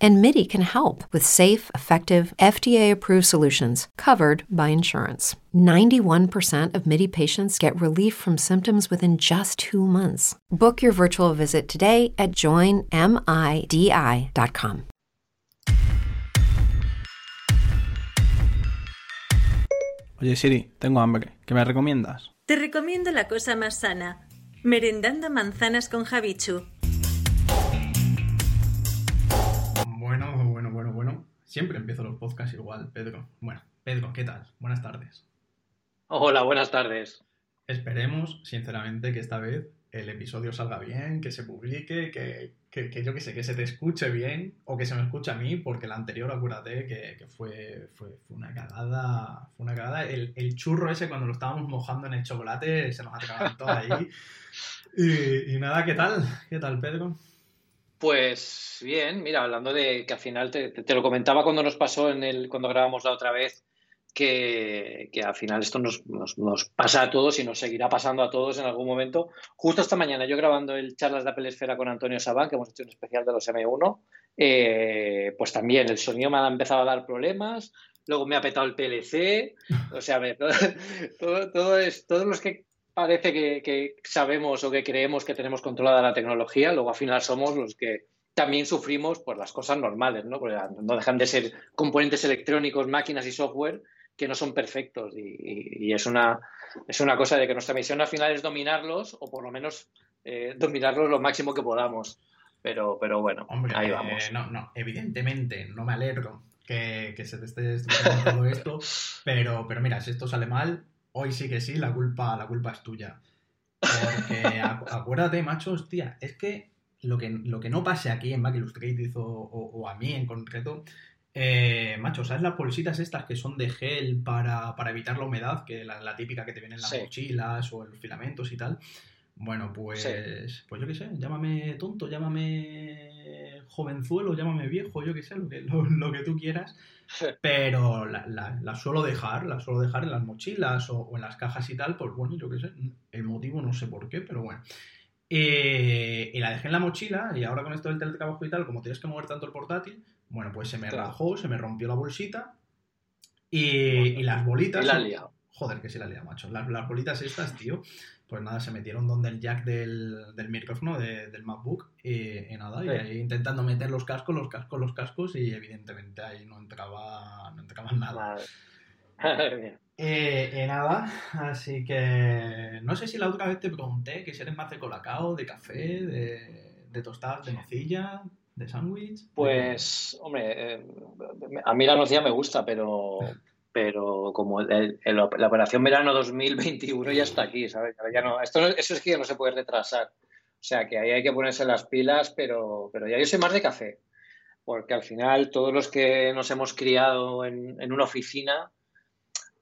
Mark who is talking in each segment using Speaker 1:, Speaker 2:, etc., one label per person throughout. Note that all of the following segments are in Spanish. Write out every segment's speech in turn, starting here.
Speaker 1: And MIDI can help with safe, effective, FDA approved solutions covered by insurance. 91% of MIDI patients get relief from symptoms within just two months. Book your virtual visit today at joinmidi.com.
Speaker 2: Oye Siri, tengo hambre. ¿Qué me recomiendas?
Speaker 3: Te recomiendo la cosa más sana. Merendando manzanas con Javichu.
Speaker 2: Siempre empiezo los podcasts igual, Pedro. Bueno, Pedro, ¿qué tal? Buenas tardes.
Speaker 4: Hola, buenas tardes.
Speaker 2: Esperemos, sinceramente, que esta vez el episodio salga bien, que se publique, que, que, que yo que sé, que se te escuche bien o que se me escuche a mí, porque la anterior, acuérdate, que, que fue, fue, fue, una cagada. Fue una cagada. El, el, churro ese, cuando lo estábamos mojando en el chocolate, se nos atragantó ahí. Y, y, nada, ¿qué tal? ¿Qué tal, Pedro?
Speaker 4: Pues bien, mira, hablando de que al final te, lo comentaba cuando nos pasó en el, cuando grabamos la otra vez, que, que, al final esto nos, nos, pasa a todos y nos seguirá pasando a todos en algún momento. Justo esta mañana, yo grabando el charlas de Apple Esfera con Antonio Sabán, que hemos hecho un especial de los M1, eh, pues también el sonido me ha empezado a dar problemas, luego me ha petado el PLC, o sea, me, todo, todo, todo, es, todos los que parece que, que, sabemos o que creemos que tenemos controlada la tecnología, luego al final somos los que también sufrimos pues, las cosas normales, ¿no? Porque no dejan de ser componentes electrónicos, máquinas y software que no son perfectos y, y, es, una, es una cosa de que nuestra misión al final es dominarlos o por lo menos eh, dominarlos lo máximo que podamos. Pero, pero bueno,
Speaker 2: Hombre,
Speaker 4: ahí vamos.
Speaker 2: Eh, no, no, evidentemente, no me alegro que, que se te esté todo esto, pero, pero mira, si esto sale mal, hoy sí que sí, la culpa, la culpa es tuya. Porque acuérdate, macho, hostia, es que lo que, lo que no pase aquí en Mac Illustrated o, o, o a mí en concreto eh, macho, ¿sabes las bolsitas estas que son de gel para, para evitar la humedad? Que la, la, típica que te vienen en las sí. mochilas o en los filamentos y tal. Bueno, pues, sí. pues yo qué sé, llámame tonto, llámame jovenzuelo, llámame viejo, yo qué sé, lo que, lo, lo que tú quieras. Pero la, la, la, suelo dejar, la suelo dejar en las mochilas o, o, en las cajas y tal, pues bueno, yo qué sé, el motivo no sé por qué, pero bueno. Eh, y la dejé en la mochila y ahora con esto del teletrabajo y tal, como tienes que mover tanto el portátil, bueno, pues se me claro. rajó, se me rompió la bolsita y, las bolitas.
Speaker 4: Y la liado.
Speaker 2: Joder, que sí la liado, macho. Las, las, bolitas estas, tío, pues nada, se metieron donde el jack del, del micrófono de, del MacBook y, y nada, sí. y ahí intentando meter los cascos, los cascos, los cascos y evidentemente ahí no entraba, no entraba nada.
Speaker 4: Madre.
Speaker 2: Eh, eh, nada, así que no sé si la otra vez te pregunté que si eres más de colacao, de café, de, de tostadas de nocilla, de sándwich?
Speaker 4: Pues, hombre, eh, a mí la nocilla me gusta, pero, pero como el, la operación verano 2021 ya está aquí, ¿sabes? Ya no, eso es que ya no se puede retrasar. O sea, que ahí hay que ponerse las pilas, pero, pero ya yo soy más de café, porque al final todos los que nos hemos criado en, una oficina,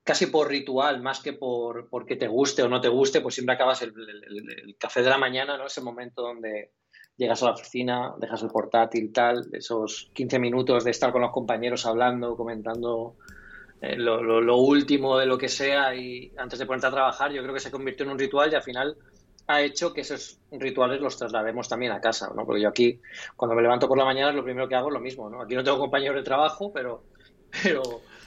Speaker 4: casi por ritual, más que por porque te guste o no te guste, pues siempre acabas el, el, el café de la mañana, ¿no? Ese momento donde llegas a la oficina, dejas el portátil, tal, esos 15 minutos de estar con los compañeros hablando, comentando eh, lo, último de lo que sea y antes de ponerte a trabajar, yo creo que se convirtió en un ritual y al final ha hecho que esos rituales los traslademos también a casa, ¿no? Porque yo aquí, cuando me levanto por la mañana, lo primero que hago es lo mismo, ¿no? Aquí no tengo compañeros de trabajo, pero, pero,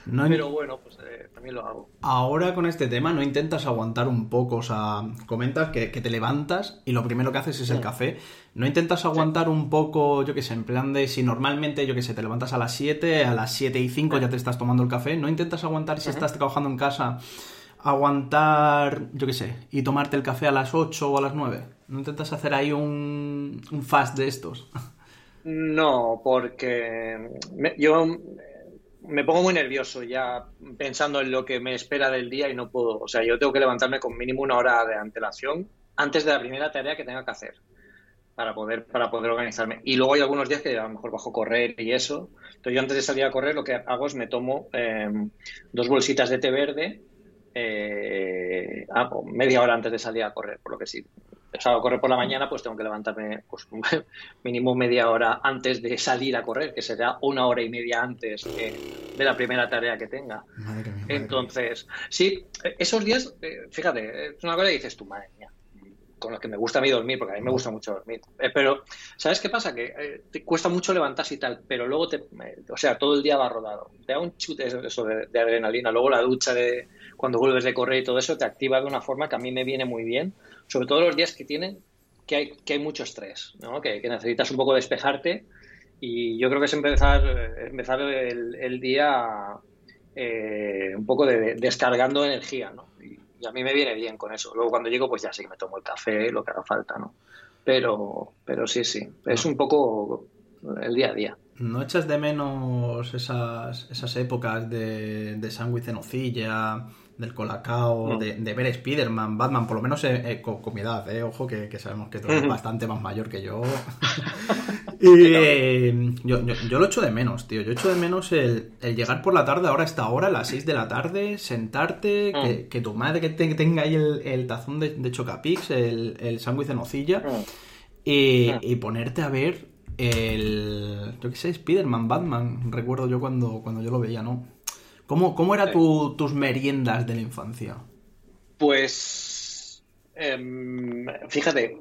Speaker 4: no, pero bueno, pues eh, también lo hago.
Speaker 2: Ahora con este tema, ¿no intentas aguantar un poco? O sea, comentas que, que te levantas y lo primero que haces es el café. ¿No intentas aguantar sí. un poco, yo qué sé, en plan de si normalmente, yo qué sé, te levantas a las 7, a las 7 y 5 sí. ya te estás tomando el café? ¿No intentas aguantar si estás trabajando en casa, aguantar, yo qué sé, y tomarte el café a las 8 o a las 9? ¿No intentas hacer ahí un, un fast de estos?
Speaker 4: No, porque me, yo me pongo muy nervioso ya pensando en lo que me espera del día y no puedo. O sea, yo tengo que levantarme con mínimo una hora de antelación antes de la primera tarea que tenga que hacer para poder, para poder organizarme. Y luego hay algunos días que a lo mejor bajo correr y eso. Entonces yo antes de salir a correr lo que hago es me tomo eh, dos bolsitas de té verde eh, ah, media hora antes de salir a correr, por lo que sí. Salgo a correr por la mañana, pues tengo que levantarme pues, mínimo media hora antes de salir a correr, que será una hora y media antes de, la primera tarea que tenga. Entonces, sí, esos días, eh, fíjate, es una cosa que dices tú, madre mía, con lo que me gusta a mí dormir, porque a mí me gusta mucho dormir. Eh, pero, ¿sabes qué pasa? Que eh, te cuesta mucho levantarse y tal, pero luego te, o sea, todo el día va rodado. Te da un chute eso de, de, adrenalina. Luego la ducha de cuando vuelves de correr y todo eso te activa de una forma que a mí me viene muy bien sobre todo los días que tienen que hay, que hay mucho estrés, ¿no? que, necesitas un poco despejarte y yo creo que es empezar, empezar el, día eh, un poco de, descargando energía, ¿no? Y, a mí me viene bien con eso. Luego cuando llego pues ya sí que me tomo el café, lo que haga falta, ¿no? Pero, pero sí, sí, es un poco el día a día.
Speaker 2: ¿No echas de menos esas, esas épocas de, de sándwich en del Colacao, de, de, ver Spider-Man, Batman, por lo menos eh, eh, con, mi edad, eh, ojo, que, sabemos que tú eres bastante más mayor que yo. y yo, yo, lo echo de menos, tío. Yo echo de menos el, llegar por la tarde, ahora a esta hora, a las 6 de la tarde, sentarte, que, tu madre que tenga ahí el, tazón de, de Chocapix, el, el sándwich de nocilla, y, y ponerte a ver el. Yo qué sé, Spider-Man, Batman, recuerdo yo cuando, cuando yo lo veía, ¿no? ¿Cómo, cómo eran tus meriendas de la infancia?
Speaker 4: Pues, em, fíjate,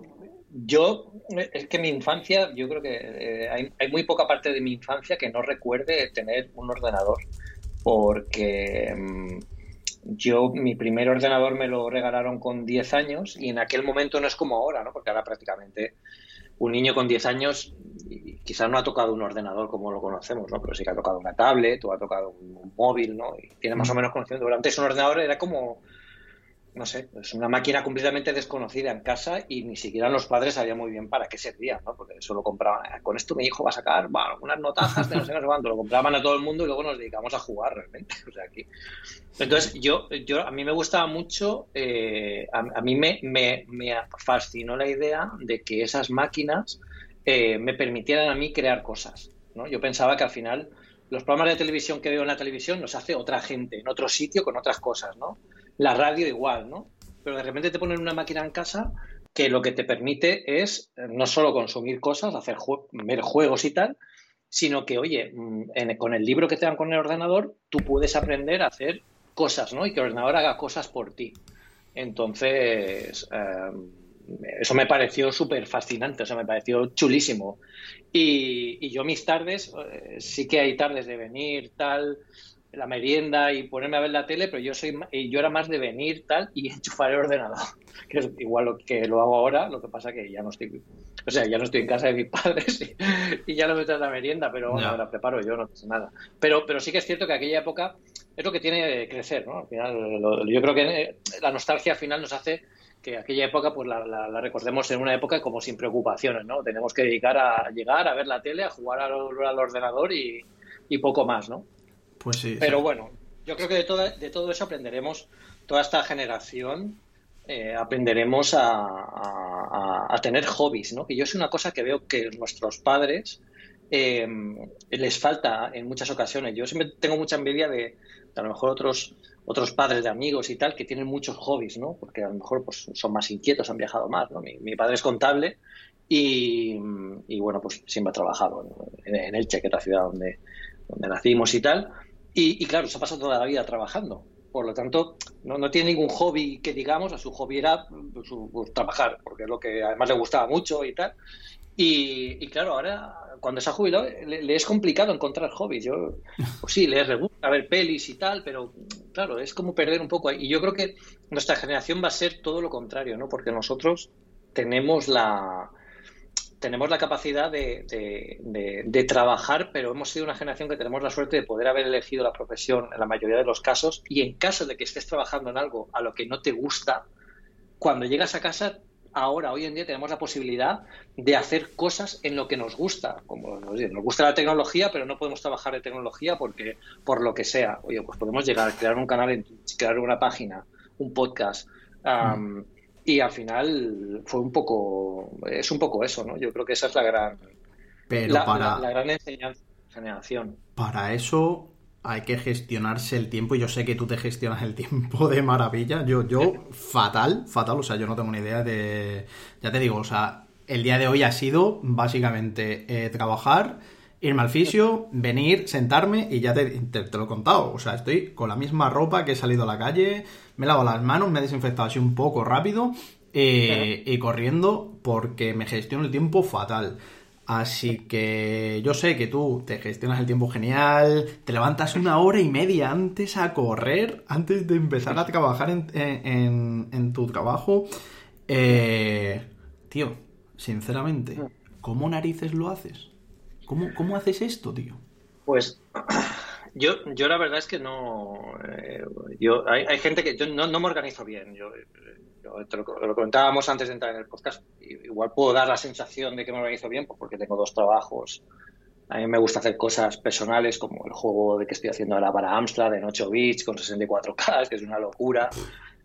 Speaker 4: yo, es que mi infancia, yo creo que eh, hay, muy poca parte de mi infancia que no recuerde tener un ordenador, porque em, yo, mi primer ordenador me lo regalaron con 10 años y en aquel momento no es como ahora, ¿no? Porque ahora prácticamente un niño con 10 años quizás no ha tocado un ordenador como lo conocemos, ¿no? Pero sí que ha tocado una tablet o ha tocado un, móvil, ¿no? Y tiene más o mm. menos conocimiento. Pero antes un ordenador era como, no sé, es una máquina completamente desconocida en casa y ni siquiera los padres sabían muy bien para qué servía, ¿no? Porque eso lo compraban, ah, con esto mi hijo va a sacar bueno, unas notazas de no sé cuánto, lo compraban a todo el mundo y luego nos dedicamos a jugar realmente. O sea, aquí. Entonces, yo, yo, a mí me gustaba mucho, eh, a, mí me, me, me fascinó la idea de que esas máquinas eh, me permitieran a mí crear cosas. ¿no? Yo pensaba que al final los programas de televisión que veo en la televisión los hace otra gente, en otro sitio, con otras cosas, ¿no? La radio igual, ¿no? Pero de repente te ponen una máquina en casa que lo que te permite es eh, no solo consumir cosas, hacer ver juegos y tal, sino que, oye, mm, con el libro que te dan con el ordenador, tú puedes aprender a hacer cosas, ¿no? Y que el ordenador haga cosas por ti. Entonces, em, eso me pareció súper fascinante, o sea, me pareció chulísimo. Y, yo mis tardes, eh, sí que hay tardes de venir, tal, la merienda y ponerme a ver la tele, pero yo soy yo era más de venir, tal, y enchufar el ordenador, que es igual lo que lo hago ahora, lo que pasa que ya no estoy, o sea, ya no estoy en casa de mis padres y, ya no me trae la merienda, pero bueno, la preparo yo, no pasa nada. Pero, pero sí que es cierto que aquella época es lo que tiene de crecer, ¿no? Al final, yo creo que la nostalgia al final nos hace que aquella época pues la, recordemos en una época como sin preocupaciones, ¿no? Tenemos que dedicar a llegar a ver la tele, a jugar al, ordenador y, poco más, ¿no?
Speaker 2: Pues sí.
Speaker 4: Pero bueno, yo creo que de todo, de todo eso aprenderemos, toda esta generación eh, aprenderemos a, tener hobbies, ¿no? Que yo es una cosa que veo que nuestros padres eh, les falta en muchas ocasiones. Yo siempre tengo mucha envidia de, de a lo mejor otros otros padres de amigos y tal que tienen muchos hobbies, ¿no? Porque a lo mejor pues, son más inquietos, han viajado más, ¿no? Mi, padre es contable y, bueno, pues siempre ha trabajado en, Elche, que es la ciudad donde, donde nacimos y tal. Y, claro, se ha pasado toda la vida trabajando. Por lo tanto, no, no tiene ningún hobby que digamos, a su hobby era pues, pues, trabajar, porque es lo que además le gustaba mucho y tal. Y, y claro, ahora cuando se ha jubilado le, es complicado encontrar hobbies. Yo, pues sí, le gusta ver pelis y tal, pero claro, es como perder un poco. Y yo creo que nuestra generación va a ser todo lo contrario, ¿no? Porque nosotros tenemos la tenemos la capacidad de, de, trabajar, pero hemos sido una generación que tenemos la suerte de poder haber elegido la profesión en la mayoría de los casos. Y en caso de que estés trabajando en algo a lo que no te gusta, cuando llegas a casa ahora, hoy en día, tenemos la posibilidad de hacer cosas en lo que nos gusta. Como nos gusta la tecnología, pero no podemos trabajar de tecnología porque, por lo que sea. Oye, pues podemos llegar a crear un canal crear una página, un podcast. Mm. Y al final fue un poco, es un poco eso, ¿no? Yo creo que esa es la gran,
Speaker 2: pero para...
Speaker 4: la, gran enseñanza generación.
Speaker 2: Para eso hay que gestionarse el tiempo. y Yo sé que tú te gestionas el tiempo de maravilla. Yo, yo, fatal, fatal. O sea, yo no tengo ni idea de. Ya te digo, o sea, el día de hoy ha sido básicamente eh, trabajar, irme al fisio, venir, sentarme y ya te, lo he contado. O sea, estoy con la misma ropa que he salido a la calle, me lavo las manos, me he desinfectado así un poco rápido eh, y corriendo porque me gestiono el tiempo fatal. Así que yo sé que tú te gestionas el tiempo genial, te levantas una hora y media antes a correr, antes de empezar a trabajar en, tu trabajo. Eh, tío, sinceramente, ¿cómo narices lo haces? ¿Cómo, cómo haces esto, tío?
Speaker 4: Pues yo, yo la verdad es que no. Eh, yo, hay, hay, gente que yo no, no me organizo bien. Yo, lo, comentábamos antes de entrar en el podcast. Igual puedo dar la sensación de que me organizo bien pues porque tengo dos trabajos. A mí me gusta hacer cosas personales como el juego de que estoy haciendo ahora para Amstrad en 8 bits con 64K, que es una locura.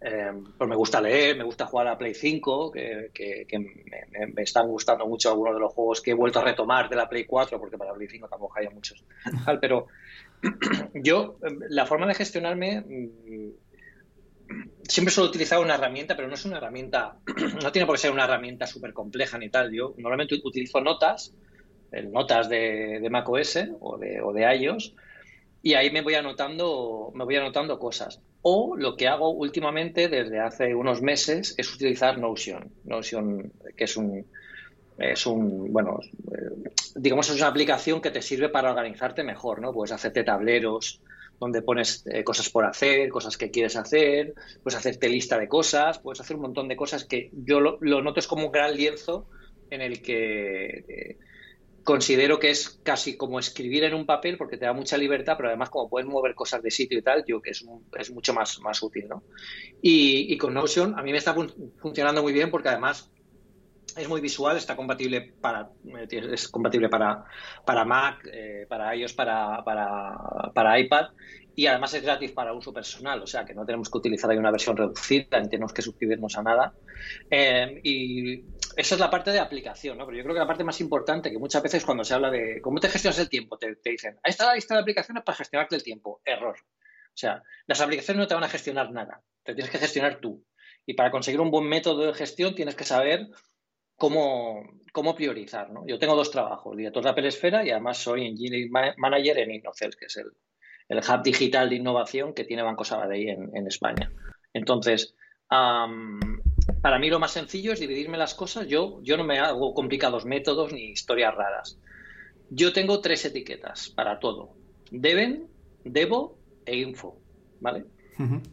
Speaker 4: Eh, pues me gusta leer, me gusta jugar a Play 5, que, me, están gustando mucho algunos de los juegos que he vuelto a retomar de la Play 4, porque para Play 5 tampoco hay muchos. Pero yo, la forma de gestionarme mm, siempre suelo utilizar una herramienta, pero no es una herramienta, no tiene por qué ser una herramienta súper compleja ni tal. Yo normalmente utilizo notas, notas de, de macOS o de, o de iOS, y ahí me voy anotando, me voy anotando cosas. O lo que hago últimamente desde hace unos meses es utilizar Notion. Notion, que es un, es un, bueno, eh, digamos, es una aplicación que te sirve para organizarte mejor, ¿no? Puedes hacerte tableros, donde pones eh, cosas por hacer, cosas que quieres hacer, puedes hacerte lista de cosas, puedes hacer un montón de cosas que yo lo, noto es como un gran lienzo en el que eh, considero que es casi como escribir en un papel porque te da mucha libertad, pero además como puedes mover cosas de sitio y tal, yo que es, es mucho más, más útil, ¿no? Y, con Notion a mí me está funcionando muy bien porque además es muy visual, está compatible para es compatible para, para Mac, eh, para iOS, para, para, iPad y además es gratis para uso personal, o sea que no tenemos que utilizar ahí una versión reducida, ni tenemos que suscribirnos a nada. Eh, y esa es la parte de aplicación, ¿no? Pero yo creo que la parte más importante, que muchas veces cuando se habla de cómo te gestionas el tiempo, te, dicen, ahí está la lista de aplicaciones para gestionarte el tiempo. Error. O sea, las aplicaciones no te van a gestionar nada, te tienes que gestionar tú. Y para conseguir un buen método de gestión tienes que saber cómo, cómo priorizar. ¿no? Yo tengo dos trabajos, director de Apple Esfera y además soy Engineering Manager en Innocel, que es el, el hub digital de innovación que tiene Banco Sabadell en, en España. Entonces, para mí lo más sencillo es dividirme las cosas. Yo, yo no me hago complicados métodos ni historias raras. Yo tengo tres etiquetas para todo. Deben, debo e info. ¿Vale?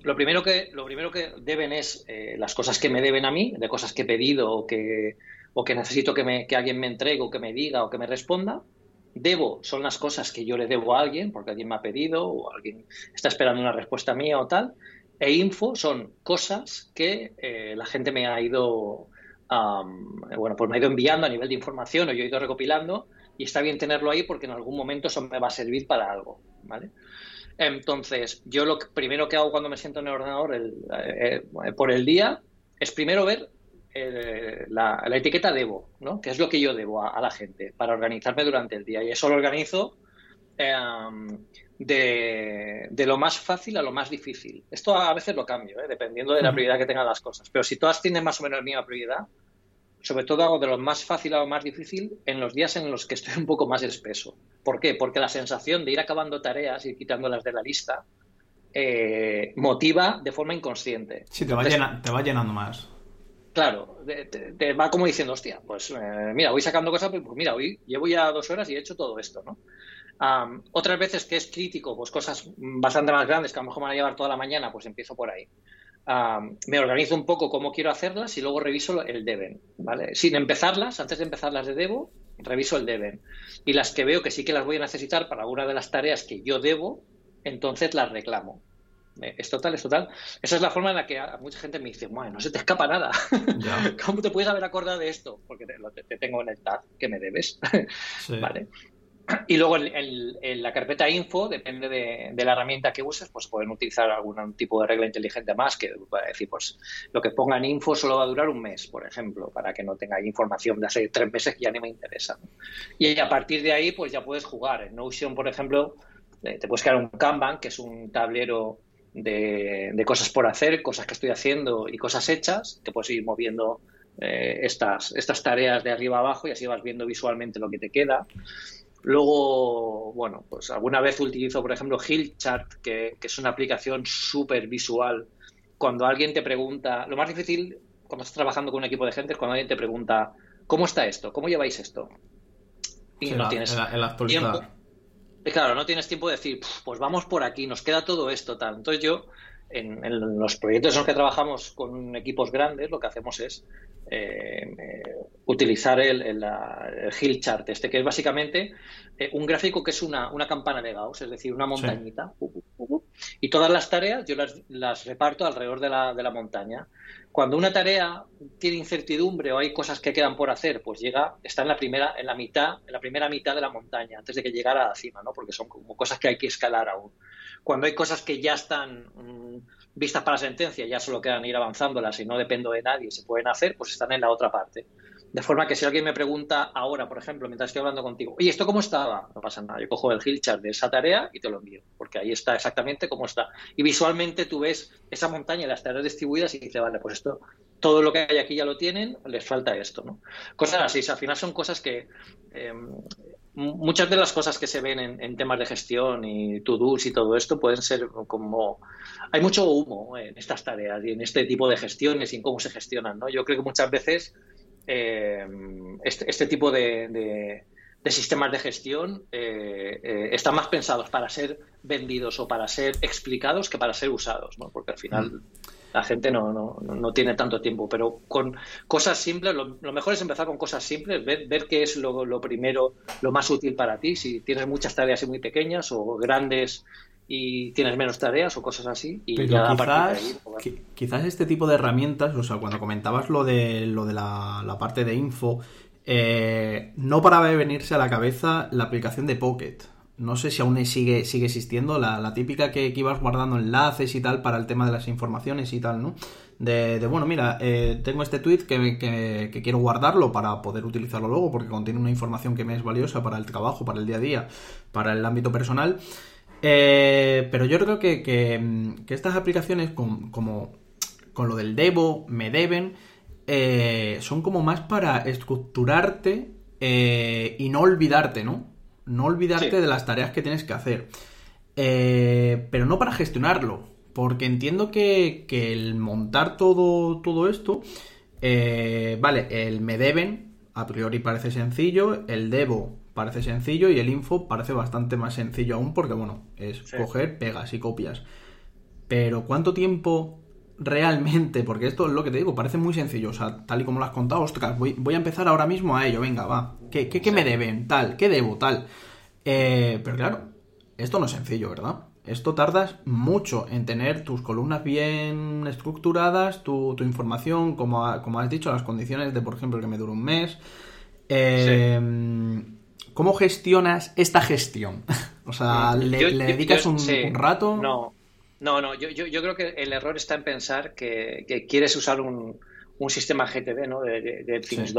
Speaker 4: Lo primero que, lo primero que deben es eh, las cosas que me deben a mí, de cosas que he pedido o que, o que necesito que, me, que alguien me entregue o que me diga o que me responda. Debo son las cosas que yo le debo a alguien porque alguien me ha pedido o alguien está esperando una respuesta mía o tal. E info son cosas que eh, la gente me ha ido, bueno, pues me ha ido enviando a nivel de información o yo he ido recopilando y está bien tenerlo ahí porque en algún momento eso me va a servir para algo, ¿vale? Entonces, yo lo primero que hago cuando me siento en el ordenador eh, eh, por el día es primero ver eh, la, etiqueta debo, ¿no? Que es lo que yo debo a, la gente para organizarme durante el día. Y eso lo organizo em, de, lo más fácil a lo más difícil. Esto a veces lo cambio, dependiendo de la prioridad que tengan las cosas. Pero si todas tienen más o menos la misma prioridad, sobre todo hago de lo más fácil a lo más difícil en los días en los que estoy un poco más espeso. ¿Por qué? Porque la sensación de ir acabando tareas y quitándolas de la lista eh, motiva de forma inconsciente.
Speaker 2: Sí, te va, te va llenando más.
Speaker 4: Claro, te, va como diciendo, hostia, pues eh, mira, voy sacando cosas, pues, mira, hoy llevo ya dos horas y he hecho todo esto, ¿no? Otras veces que es crítico, pues cosas bastante más grandes que a lo mejor me van a llevar toda la mañana, pues empiezo por ahí me organizo un poco cómo quiero hacerlas y luego reviso el deben, ¿vale? Sin empezarlas, antes de empezarlas de debo, reviso el deben. Y las que veo que sí que las voy a necesitar para alguna de las tareas que yo debo, entonces las reclamo. Eh, es total, es total. Esa es la forma en la que mucha gente me dice, no se te escapa nada. ¿Cómo te puedes haber acordado de esto? Porque te, tengo en el tab que me debes. ¿Vale? Y luego en, la carpeta info, depende de, la herramienta que uses, pues pueden utilizar algún tipo de regla inteligente más que pueda decir, pues lo que ponga en info solo va a durar un mes, por ejemplo, para que no tenga información de hace tres meses que ya ni me interesa. Y a partir de ahí, pues ya puedes jugar. En Notion, por ejemplo, eh, te puedes crear un Kanban, que es un tablero de, cosas por hacer, cosas que estoy haciendo y cosas hechas. Te puedes ir moviendo eh, estas, estas tareas de arriba abajo y así vas viendo visualmente lo que te queda. Luego, bueno, pues alguna vez utilizo, por ejemplo, Hillchart, que, que es una aplicación súper visual. Cuando alguien te pregunta, lo más difícil cuando estás trabajando con un equipo de gente es cuando alguien te pregunta, ¿cómo está esto? ¿Cómo lleváis esto?
Speaker 2: Y no tienes tiempo.
Speaker 4: claro, no tienes tiempo de decir, pues vamos por aquí, nos queda todo esto, tal. Entonces yo, en, los proyectos en los que trabajamos con equipos grandes, lo que hacemos es eh, utilizar el, el, Hill Chart, este que es básicamente eh, un gráfico que es una, una, campana de Gauss, es decir, una montañita. Y todas las tareas yo las, las reparto alrededor de la, de la montaña. Cuando una tarea tiene incertidumbre o hay cosas que quedan por hacer, pues llega, está en la primera, en la mitad, en la primera mitad de la montaña, antes de que llegara a la cima, ¿no? Porque son como cosas que hay que escalar aún. Cuando hay cosas que ya están mm, vistas para sentencia, ya solo quedan ir avanzándolas y no dependo de nadie, se pueden hacer, pues están en la otra parte. De forma que si alguien me pregunta ahora, por ejemplo, mientras estoy hablando contigo, oye, ¿esto cómo estaba? No pasa nada, yo cojo el hill chart de esa tarea y te lo envío, porque ahí está exactamente cómo está. Y visualmente tú ves esa montaña y las tareas distribuidas y dices, vale, pues esto, todo lo que hay aquí ya lo tienen, les falta esto, ¿no? Cosas así, al final son cosas que eh, muchas de las cosas que se ven en, temas de gestión y to-dos y todo esto pueden ser como... Hay mucho humo en estas tareas y en este tipo de gestiones y en cómo se gestionan, ¿no? Yo creo que muchas veces eh, este, este, tipo de, sistemas de gestión eh, eh, están más pensados para ser vendidos o para ser explicados que para ser usados, ¿no? porque al final mm. La gente no, no, tiene tanto tiempo, pero con cosas simples, lo, mejor es empezar con cosas simples, ver, ver qué es lo, lo, primero, lo más útil para ti, si tienes muchas tareas muy pequeñas o grandes y tienes menos tareas o cosas así. Y
Speaker 2: ya quizás, pues quizás este tipo de herramientas, o sea, cuando comentabas lo de, lo de la, parte de info, eh, no paraba de venirse a la cabeza la aplicación de Pocket. No sé si aún sigue, sigue existiendo, la, típica que, ibas guardando enlaces y tal para el tema de las informaciones y tal, ¿no? De, bueno, mira, eh, tengo este tweet que, que, quiero guardarlo para poder utilizarlo luego porque contiene una información que me es valiosa para el trabajo, para el día a día, para el ámbito personal. Eh, pero yo creo que, que, estas aplicaciones, con, como con lo del Devo, me deben, eh, son como más para estructurarte y no olvidarte, ¿no? No olvidarte de las tareas que tienes que hacer. pero no para gestionarlo, porque entiendo que, que el montar todo, todo esto, vale, el me deben, a priori parece sencillo, el debo parece sencillo y el info parece bastante más sencillo aún porque, bueno, es coger, pegas y copias. Pero ¿cuánto tiempo realmente? Porque esto es lo que te digo, parece muy sencillo. O sea, tal y como lo has contado, ostras, voy, voy a empezar ahora mismo a ello, venga, va. ¿Qué, qué, me deben? Tal, ¿qué debo? Tal. Eh, pero claro, esto no es sencillo, ¿verdad? Esto tardas mucho en tener tus columnas bien estructuradas, tu, tu información, como, como has dicho, las condiciones de, por ejemplo, que me dure un mes. Eh, ¿Cómo gestionas esta gestión? o sea, ¿le, dedicas un, rato?
Speaker 4: No, no, no. Yo, yo, creo que el error está en pensar que, quieres usar un, sistema GTD, ¿no? De, de, Things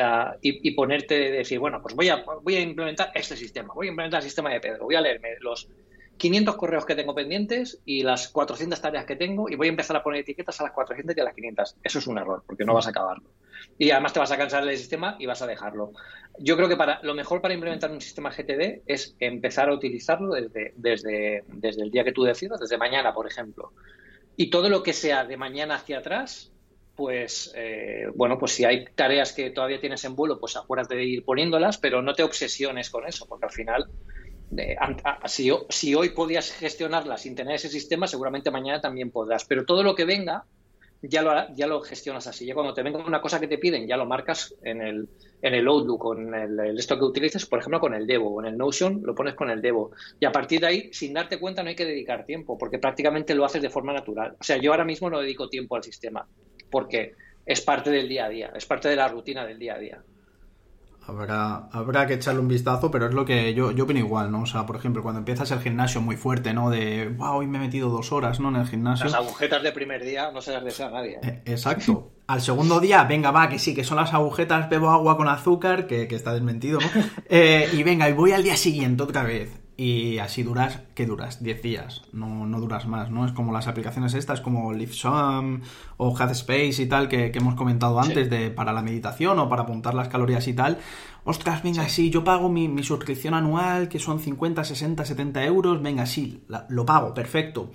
Speaker 4: ah, y, ponerte decir, bueno, pues voy a, voy a implementar este sistema, voy a implementar el sistema de Pedro, voy a leerme los 500 correos que tengo pendientes y las 400 tareas que tengo y voy a empezar a poner etiquetas a las 400 y a las 500. Eso es un error, porque no vas a acabarlo y además te vas a cansar del sistema y vas a dejarlo. Yo creo que para lo mejor para implementar un sistema GTD es empezar a utilizarlo desde, desde, desde el día que tú decidas, desde mañana, por ejemplo. Y todo lo que sea de mañana hacia atrás, pues eh, bueno, pues si hay tareas que todavía tienes en vuelo, pues acuérdate de ir poniéndolas, pero no te obsesiones con eso, porque al final, si, hoy podías gestionarlas sin tener ese sistema, seguramente mañana también podrás. Pero todo lo que venga, ya lo, gestionas así. Ya cuando te venga una cosa que te piden, ya lo marcas en el, el Outlook, con el, esto que utilices, por ejemplo, con el Devo, o en el Notion lo pones con el Devo. Y a partir de ahí, sin darte cuenta, no hay que dedicar tiempo, porque prácticamente lo haces de forma natural. O sea, yo ahora mismo no dedico tiempo al sistema, porque es parte del día a día, es parte de la rutina del día a día.
Speaker 2: Habrá, habrá que echarle un vistazo, pero es lo que yo, yo opino igual, ¿no? O sea, por ejemplo, cuando empiezas el gimnasio muy fuerte, ¿no? De, wow, hoy me he metido dos horas, ¿no? En el gimnasio.
Speaker 4: Las agujetas de primer día no se las desea a nadie.
Speaker 2: Eh, exacto. Al segundo día, venga, va, que sí, que son las agujetas, bebo agua con azúcar, que, está desmentido, ¿no? Eh, y venga, y voy al día siguiente otra vez. Y así duras, ¿qué duras? 10 días, no, no duras más, ¿no? Es como las aplicaciones estas, como LiveSum o Headspace y tal, que, hemos comentado antes, de para la meditación o para apuntar las calorías y tal. Ostras, venga, sí, yo pago mi, suscripción anual, que son 50, 60, 70 euros, venga, sí, lo pago, perfecto.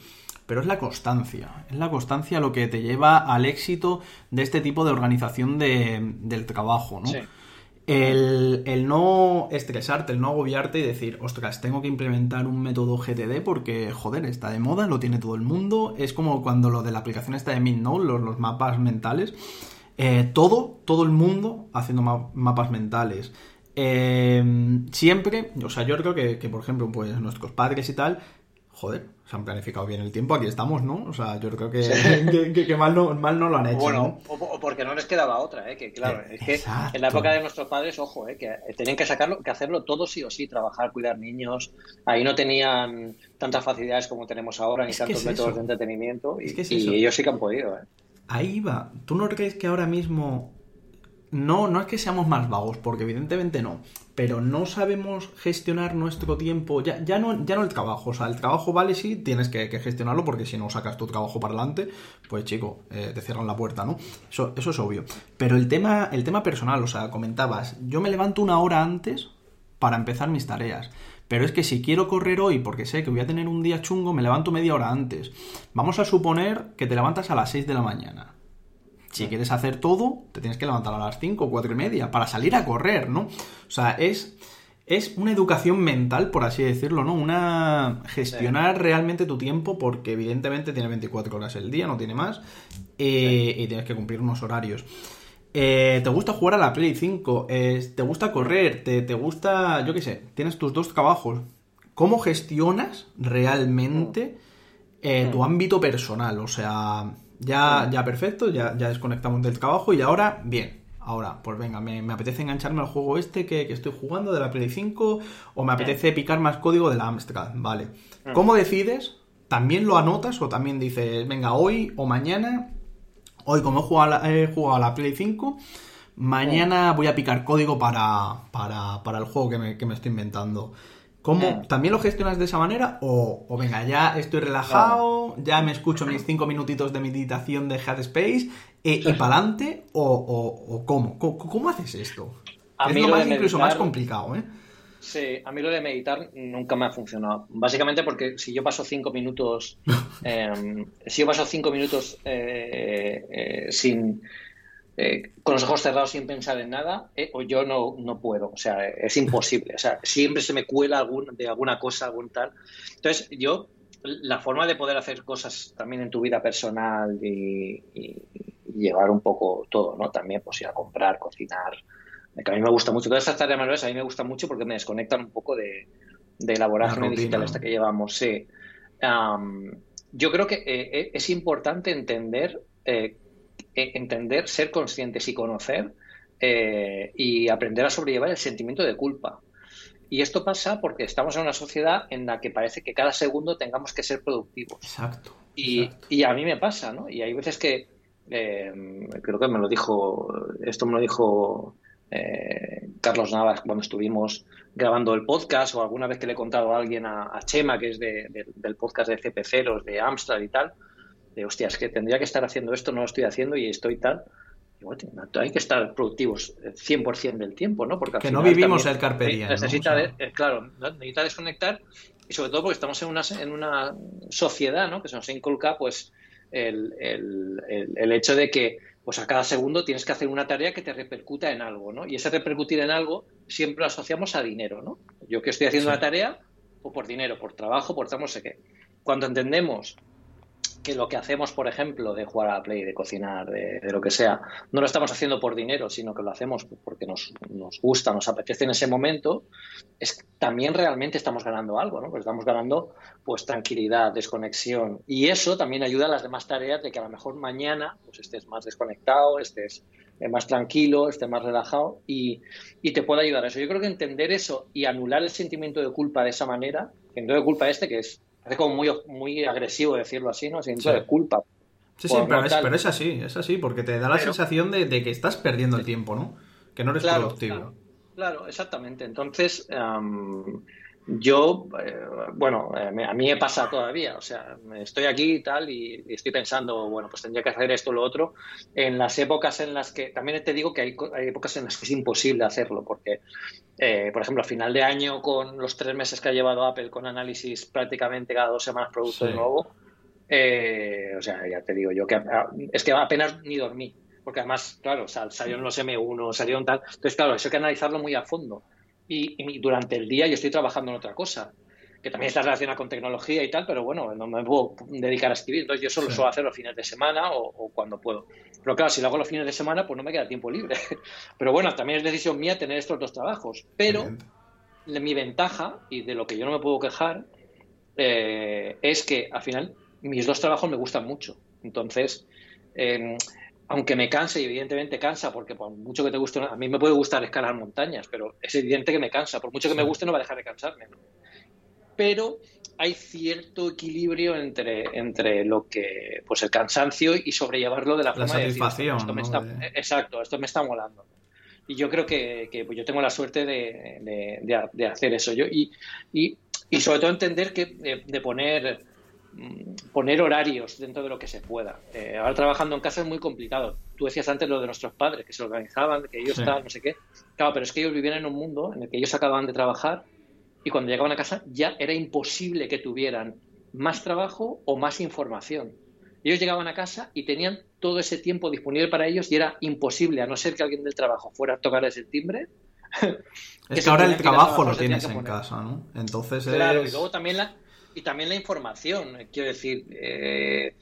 Speaker 2: Pero es la constancia, es la constancia lo que te lleva al éxito de este tipo de organización de, del trabajo, ¿no? El, no estresarte, el no agobiarte y decir, ostras, tengo que implementar un método GTD porque, joder, está de moda, lo tiene todo el mundo. Es como cuando lo de la aplicación está de MidNote, los, los mapas mentales. Eh, todo, todo el mundo haciendo mapas mentales. Eh, siempre, o sea, yo creo que, que, por ejemplo, pues nuestros padres y tal, joder, se han planificado bien el tiempo, aquí estamos, ¿no? O sea, yo creo que, que, mal, no, mal no lo han hecho.
Speaker 4: Bueno, o, porque no les quedaba otra, ¿eh? Que claro, es que en la época de nuestros padres, ojo, ¿eh? Que tenían que sacarlo, que hacerlo todo sí o sí, trabajar, cuidar niños. Ahí no tenían tantas facilidades como tenemos ahora, ni tantos métodos de entretenimiento. Y, y ellos sí que han podido, ¿eh?
Speaker 2: Ahí va. ¿Tú no crees que ahora mismo no, no es que seamos más vagos, porque evidentemente no, pero no sabemos gestionar nuestro tiempo, ya, ya, no, ya no el trabajo, o sea, el trabajo vale sí, tienes que, gestionarlo porque si no sacas tu trabajo para adelante, pues chico, eh, te cierran la puerta, ¿no? Eso, es obvio. Pero el tema, el tema personal, o sea, comentabas, yo me levanto una hora antes para empezar mis tareas. Pero es que si quiero correr hoy porque sé que voy a tener un día chungo, me levanto media hora antes. Vamos a suponer que te levantas a las 6 de la mañana. Si quieres hacer todo, te tienes que levantar a las 5 o 4 y media para salir a correr, ¿no? O sea, es, es una educación mental, por así decirlo, ¿no? Una gestionar realmente tu tiempo porque evidentemente tiene 24 horas el día, no tiene más, eh, y tienes que cumplir unos horarios. Eh, ¿Te gusta jugar a la Play 5? ¿Te gusta correr? ¿Te, ¿Te, gusta, yo qué sé, tienes tus dos trabajos? ¿Cómo gestionas realmente eh, tu mm. ámbito personal? O sea, ya, ya perfecto, ya, ya desconectamos del trabajo y ahora, bien. Ahora, pues venga, me, apetece engancharme al juego este que, estoy jugando de la Play 5 o me apetece picar más código de la Amstrad, vale. Mm. ¿Cómo decides? ¿También lo anotas o también dices, venga, hoy o mañana, hoy como he jugado a la, Play 5, mañana voy a picar código para, para, el juego que me, que me estoy inventando? ¿Cómo, ¿También lo gestionas de esa manera? O, venga, ya estoy relajado, ya me escucho mis cinco minutitos de meditación de Headspace y, y para adelante? O, ¿cómo? ¿cómo? haces esto? A es lo más, incluso más complicado, ¿eh?
Speaker 4: Sí, a mí lo de meditar nunca me ha funcionado. Básicamente porque si yo paso cinco minutos, em, si yo paso cinco minutos eh, eh, sin, eh, con los ojos cerrados sin pensar en nada, eh, o yo no, no puedo. O sea, es imposible. O sea, siempre se me cuela algún, de alguna cosa, algún tal. Entonces, yo, la forma de poder hacer cosas también en tu vida personal y, llevar un poco todo, ¿no? También, pues ir a comprar, cocinar. Que a mí me gusta mucho. Todas estas tareas manuales a mí me gustan mucho porque me desconectan un poco de, de la vorágine digital esta que llevamos. Sí. yo creo que eh, es importante entender e entender, ser conscientes y conocer eh, y aprender a sobrellevar el sentimiento de culpa. Y esto pasa porque estamos en una sociedad en la que parece que cada segundo tengamos que ser productivos.
Speaker 2: Exacto.
Speaker 4: Y, y a mí me pasa, ¿no? Y hay veces que, eh, creo que me lo dijo, esto me lo dijo eh, Carlos Navas cuando estuvimos grabando el podcast o alguna vez que le he contado a alguien, a, Chema, que es del podcast de CP0, de Amstrad y tal, de hostias, que tendría que estar haciendo esto, no lo estoy haciendo y estoy tal. hay que estar productivos 100% del tiempo, ¿no?
Speaker 2: Porque que no vivimos el carpe diem,
Speaker 4: Necesita, eh, claro, necesita desconectar y sobre todo porque estamos en una, en una sociedad, ¿no? Que se nos inculca, pues, el, el, el, hecho de que pues a cada segundo tienes que hacer una tarea que te repercuta en algo, ¿no? Y ese repercutir en algo siempre lo asociamos a dinero, ¿no? Yo que estoy haciendo una tarea, o por dinero, por trabajo, por no sé qué. Cuando entendemos que lo que hacemos, por ejemplo, de jugar a la play, de cocinar, de, lo que sea, no lo estamos haciendo por dinero, sino que lo hacemos porque nos, gusta, nos apetece en ese momento, es también realmente estamos ganando algo, ¿no? Pues estamos ganando pues tranquilidad, desconexión. Y eso también ayuda a las demás tareas de que a lo mejor mañana pues estés más desconectado, estés eh, más tranquilo, estés más relajado y, y te puede ayudar a eso. Yo creo que entender eso y anular el sentimiento de culpa de esa manera, el sentimiento de culpa este que es es como muy, muy agresivo decirlo así, ¿no? Siento de culpa.
Speaker 2: Sí, sí, pero, es, así, es así, porque te da la sensación de, que estás perdiendo el tiempo, ¿no? Que no eres productivo.
Speaker 4: Claro, exactamente. Entonces, yo, eh, bueno, eh, a mí me pasa todavía, o sea, estoy aquí y tal y, estoy pensando, bueno, pues tendría que hacer esto o lo otro. En las épocas en las que, también te digo que hay, épocas en las que es imposible hacerlo, porque, eh, por ejemplo, a final de año, con los tres meses que ha llevado Apple con análisis prácticamente cada dos semanas producto de nuevo, o sea, ya te digo yo que es que apenas ni dormí, porque además, claro, salieron los M1, salieron tal, entonces, claro, eso hay que analizarlo muy a fondo y, durante el día yo estoy trabajando en otra cosa, que también está relacionada con tecnología y tal, pero bueno, no me puedo dedicar a escribir, entonces yo solo suelo hacer los fines de semana o, cuando puedo. Pero claro, si lo hago los fines de semana, pues no me queda tiempo libre. Pero bueno, también es decisión mía tener estos dos trabajos, pero mi ventaja, y de lo que yo no me puedo quejar, eh, es que al final mis dos trabajos me gustan mucho. Entonces, eh, aunque me canse, y evidentemente cansa, porque por mucho que te guste, a mí me puede gustar escalar montañas, pero es evidente que me cansa, por mucho que me guste no va a dejar de cansarme. Pero hay cierto equilibrio entre, entre lo que, pues el cansancio y sobrellevarlo de la, forma
Speaker 2: satisfacción,
Speaker 4: de esto Exacto, esto me está molando. Y yo creo que, pues yo tengo la suerte de, hacer eso. Yo, y, y, y, sobre todo entender que de poner poner horarios dentro de lo que se pueda. Eh, ahora trabajando en casa es muy complicado. Tú decías antes lo de nuestros padres, que se organizaban, que ellos estaban, no sé qué. Claro, pero es que ellos vivían en un mundo en el que ellos acababan de trabajar y cuando llegaban a casa ya era imposible que tuvieran más trabajo o más información. Ellos llegaban a casa y tenían todo ese tiempo disponible para ellos y era imposible, a no ser que alguien del trabajo fuera a tocarles el timbre.
Speaker 2: es que ahora el trabajo lo tienes en casa, ¿no? Entonces
Speaker 4: Claro, y luego también la, y también la información. Quiero decir, eh,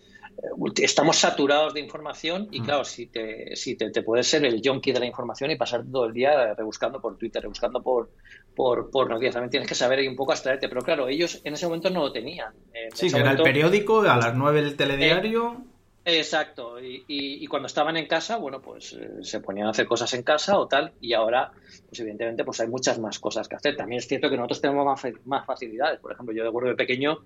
Speaker 4: estamos saturados de información y mm. claro, si te, si te, puedes ser el junkie de la información y pasar todo el día rebuscando por Twitter, rebuscando por, por, por noticias, también tienes que saber un poco abstraerte. Pero claro, ellos en ese momento no lo tenían.
Speaker 2: sí, que era el periódico, a las 9 el telediario.
Speaker 4: Exacto, y, cuando estaban en casa, bueno, pues eh, se ponían a hacer cosas en casa o tal, y ahora, pues evidentemente, pues hay muchas más cosas que hacer. También es cierto que nosotros tenemos más, facilidades. Por ejemplo, yo recuerdo de pequeño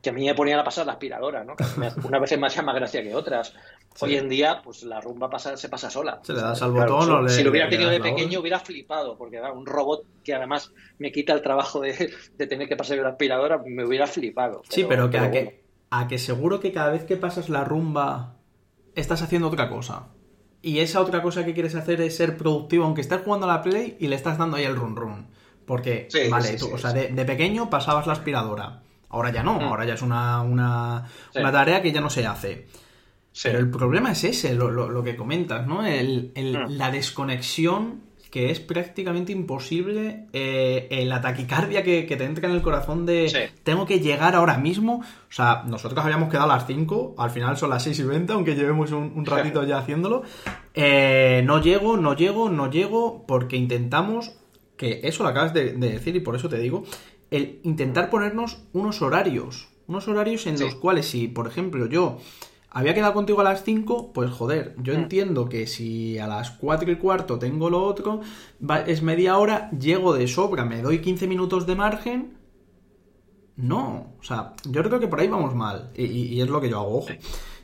Speaker 4: que a mí me ponían a pasar la aspiradora, ¿no? Una vez me hacía más gracia que otras. Hoy en día, pues la rumba pasa, se pasa sola.
Speaker 2: Se le das al botón o le,
Speaker 4: Si lo hubiera tenido de pequeño, hubiera flipado, porque era un robot que además me quita el trabajo de, tener que pasar la aspiradora, me hubiera flipado.
Speaker 2: sí, pero que, que a que seguro que cada vez que pasas la rumba estás haciendo otra cosa. Y esa otra cosa que quieres hacer es ser productivo, aunque estés jugando a la Play y le estás dando ahí el run run. Porque, vale, tú, o sea, de, pequeño pasabas la aspiradora. Ahora ya no, mm. ahora ya es una, una, una, tarea que ya no se hace. Pero el problema es ese, lo, lo, que comentas, ¿no? El, el, mm. La desconexión que es prácticamente imposible eh, la taquicardia que, te entra en el corazón de tengo que llegar ahora mismo. O sea, nosotros habíamos quedado a las 5, al final son las 6 y 20, aunque llevemos un, ratito ya haciéndolo. Eh, no llego, no llego, no llego, porque intentamos, que eso lo acabas de, decir y por eso te digo, el intentar ponernos unos horarios. Unos horarios en los cuales si, por ejemplo, yo había quedado contigo a las 5, pues joder, yo mm. entiendo que si a las 4 y cuarto tengo lo otro, es media hora, llego de sobra, me doy 15 minutos de margen. No, o sea, yo creo que por ahí vamos mal, y, es lo que yo hago, ojo.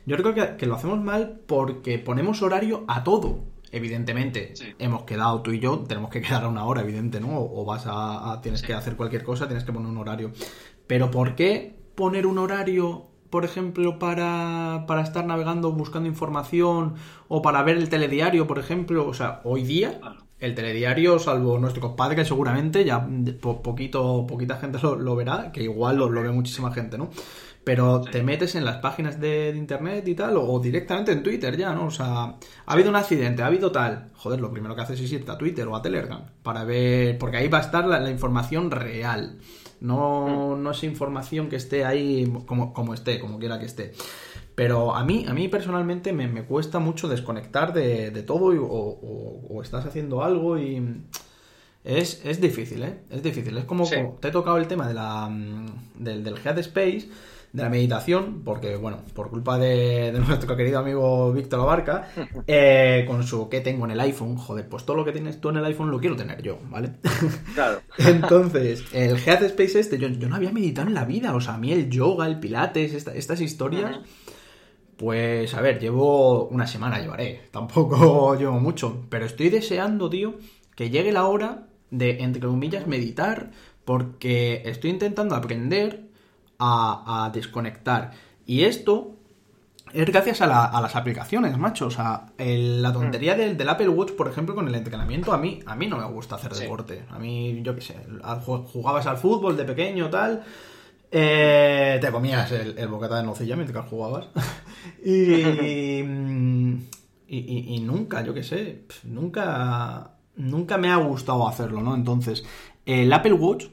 Speaker 2: Yo creo que, lo hacemos mal porque ponemos horario a todo. Evidentemente, hemos quedado tú y yo, tenemos que quedar a una hora, evidente, ¿no? O, vas a, tienes que hacer cualquier cosa, tienes que poner un horario. Pero ¿por qué poner un horario por ejemplo, para, para, estar navegando buscando información o para ver el telediario, por ejemplo. O sea, hoy día el telediario, salvo nuestro compadre, seguramente ya poquito, poquita gente lo, verá, que igual lo, ve muchísima gente, ¿no? Pero te metes en las páginas de, internet y tal, o, directamente en Twitter ya, ¿no? O sea, ha habido un accidente, ha habido tal. Joder, lo primero que haces es irte a Twitter o a Telegram para ver, porque ahí va a estar la información real. No, no es información que esté ahí como, como esté, como quiera que esté. Pero a mí, a mí personalmente me, cuesta mucho desconectar de, todo o, estás haciendo algo y... Es, es difícil, ¿eh? Es difícil. Es como, te he tocado el tema de la, del, del Headspace de la meditación, porque, bueno, por culpa de, nuestro querido amigo Víctor Abarca, eh, con su ¿qué tengo en el iPhone? Joder, pues todo lo que tienes tú en el iPhone lo quiero tener yo, ¿vale?
Speaker 4: Claro.
Speaker 2: Entonces, el Headspace este, yo, yo, no había meditado en la vida, o sea, a mí el yoga, el pilates, estas historias... Pues a ver, llevo una semana, llevaré. Tampoco llevo mucho. Pero estoy deseando, tío, que llegue la hora de, entre comillas, meditar porque estoy intentando aprender a, desconectar. Y esto es gracias a, las aplicaciones, macho. O sea, la tontería mm. del, Apple Watch, por ejemplo, con el entrenamiento, a mí, a mí no me gusta hacer deporte. A mí, yo qué sé, jugabas al fútbol de pequeño, tal. Eh, te comías el, el, bocata de nocilla mientras jugabas. y, y, nunca, yo qué sé, nunca, nunca me ha gustado hacerlo, ¿no? Entonces, el Apple Watch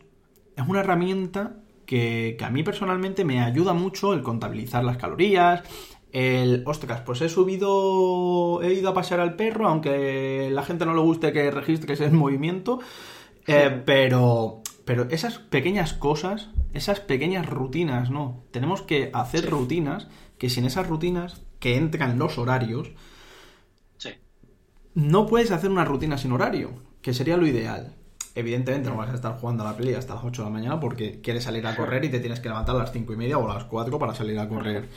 Speaker 2: es una herramienta que, a mí personalmente me ayuda mucho el contabilizar las calorías, el, ostras, pues he subido, he ido a pasear al perro, aunque la gente no le guste que registres el movimiento, eh, pero, pero esas pequeñas cosas, esas pequeñas rutinas, ¿no? Tenemos que hacer rutinas que sin esas rutinas que entran los horarios, no puedes hacer una rutina sin horario, que sería lo ideal. Evidentemente no vas a estar jugando a la peli hasta las 8 de la mañana porque quieres salir a correr y te tienes que levantar a las 5 y media o a las 4 para salir a correr.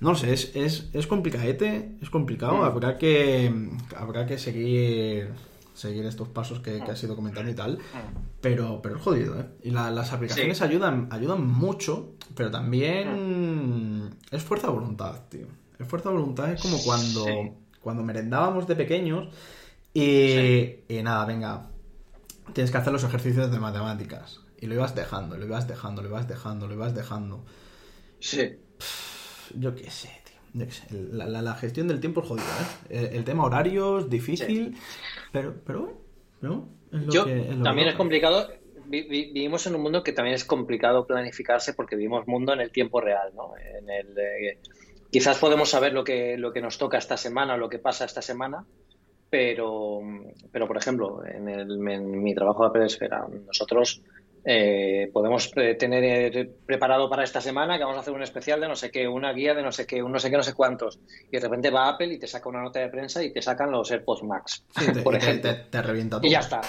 Speaker 2: No sé, es, es, es complicadete, es complicado, mm. habrá que habrá que seguir seguir estos pasos que, que has ido comentando y tal, mm. pero, pero es jodido, ¿eh? Y las aplicaciones ayudan, ayudan mucho, pero también mm. es fuerza de voluntad, tío. Es fuerza de voluntad, es como cuando, cuando merendábamos de pequeños y, y nada, venga, tienes que hacer los ejercicios de matemáticas. Y lo ibas dejando, lo ibas dejando, lo ibas dejando, lo ibas dejando.
Speaker 4: Sí.
Speaker 2: Yo qué sé, tío. La, gestión del tiempo es jodida, ¿eh? El, tema horario es difícil, pero, pero ¿no?
Speaker 4: Yo, también es complicado. vivimos en un mundo que también es complicado planificarse porque vivimos mundo en el tiempo real, ¿no? En el, eh, quizás podemos saber lo que, lo que nos toca esta semana o lo que pasa esta semana, pero, pero por ejemplo, en, el, mi trabajo de Pedesfera, nosotros eh, podemos tener eh, preparado para esta semana que vamos a hacer un especial de no sé qué, una guía de no sé qué, un no sé qué, no sé cuántos. Y de repente va Apple y te saca una nota de prensa y te sacan los AirPods Max, por ejemplo.
Speaker 2: Te, revienta todo.
Speaker 4: Y ya está.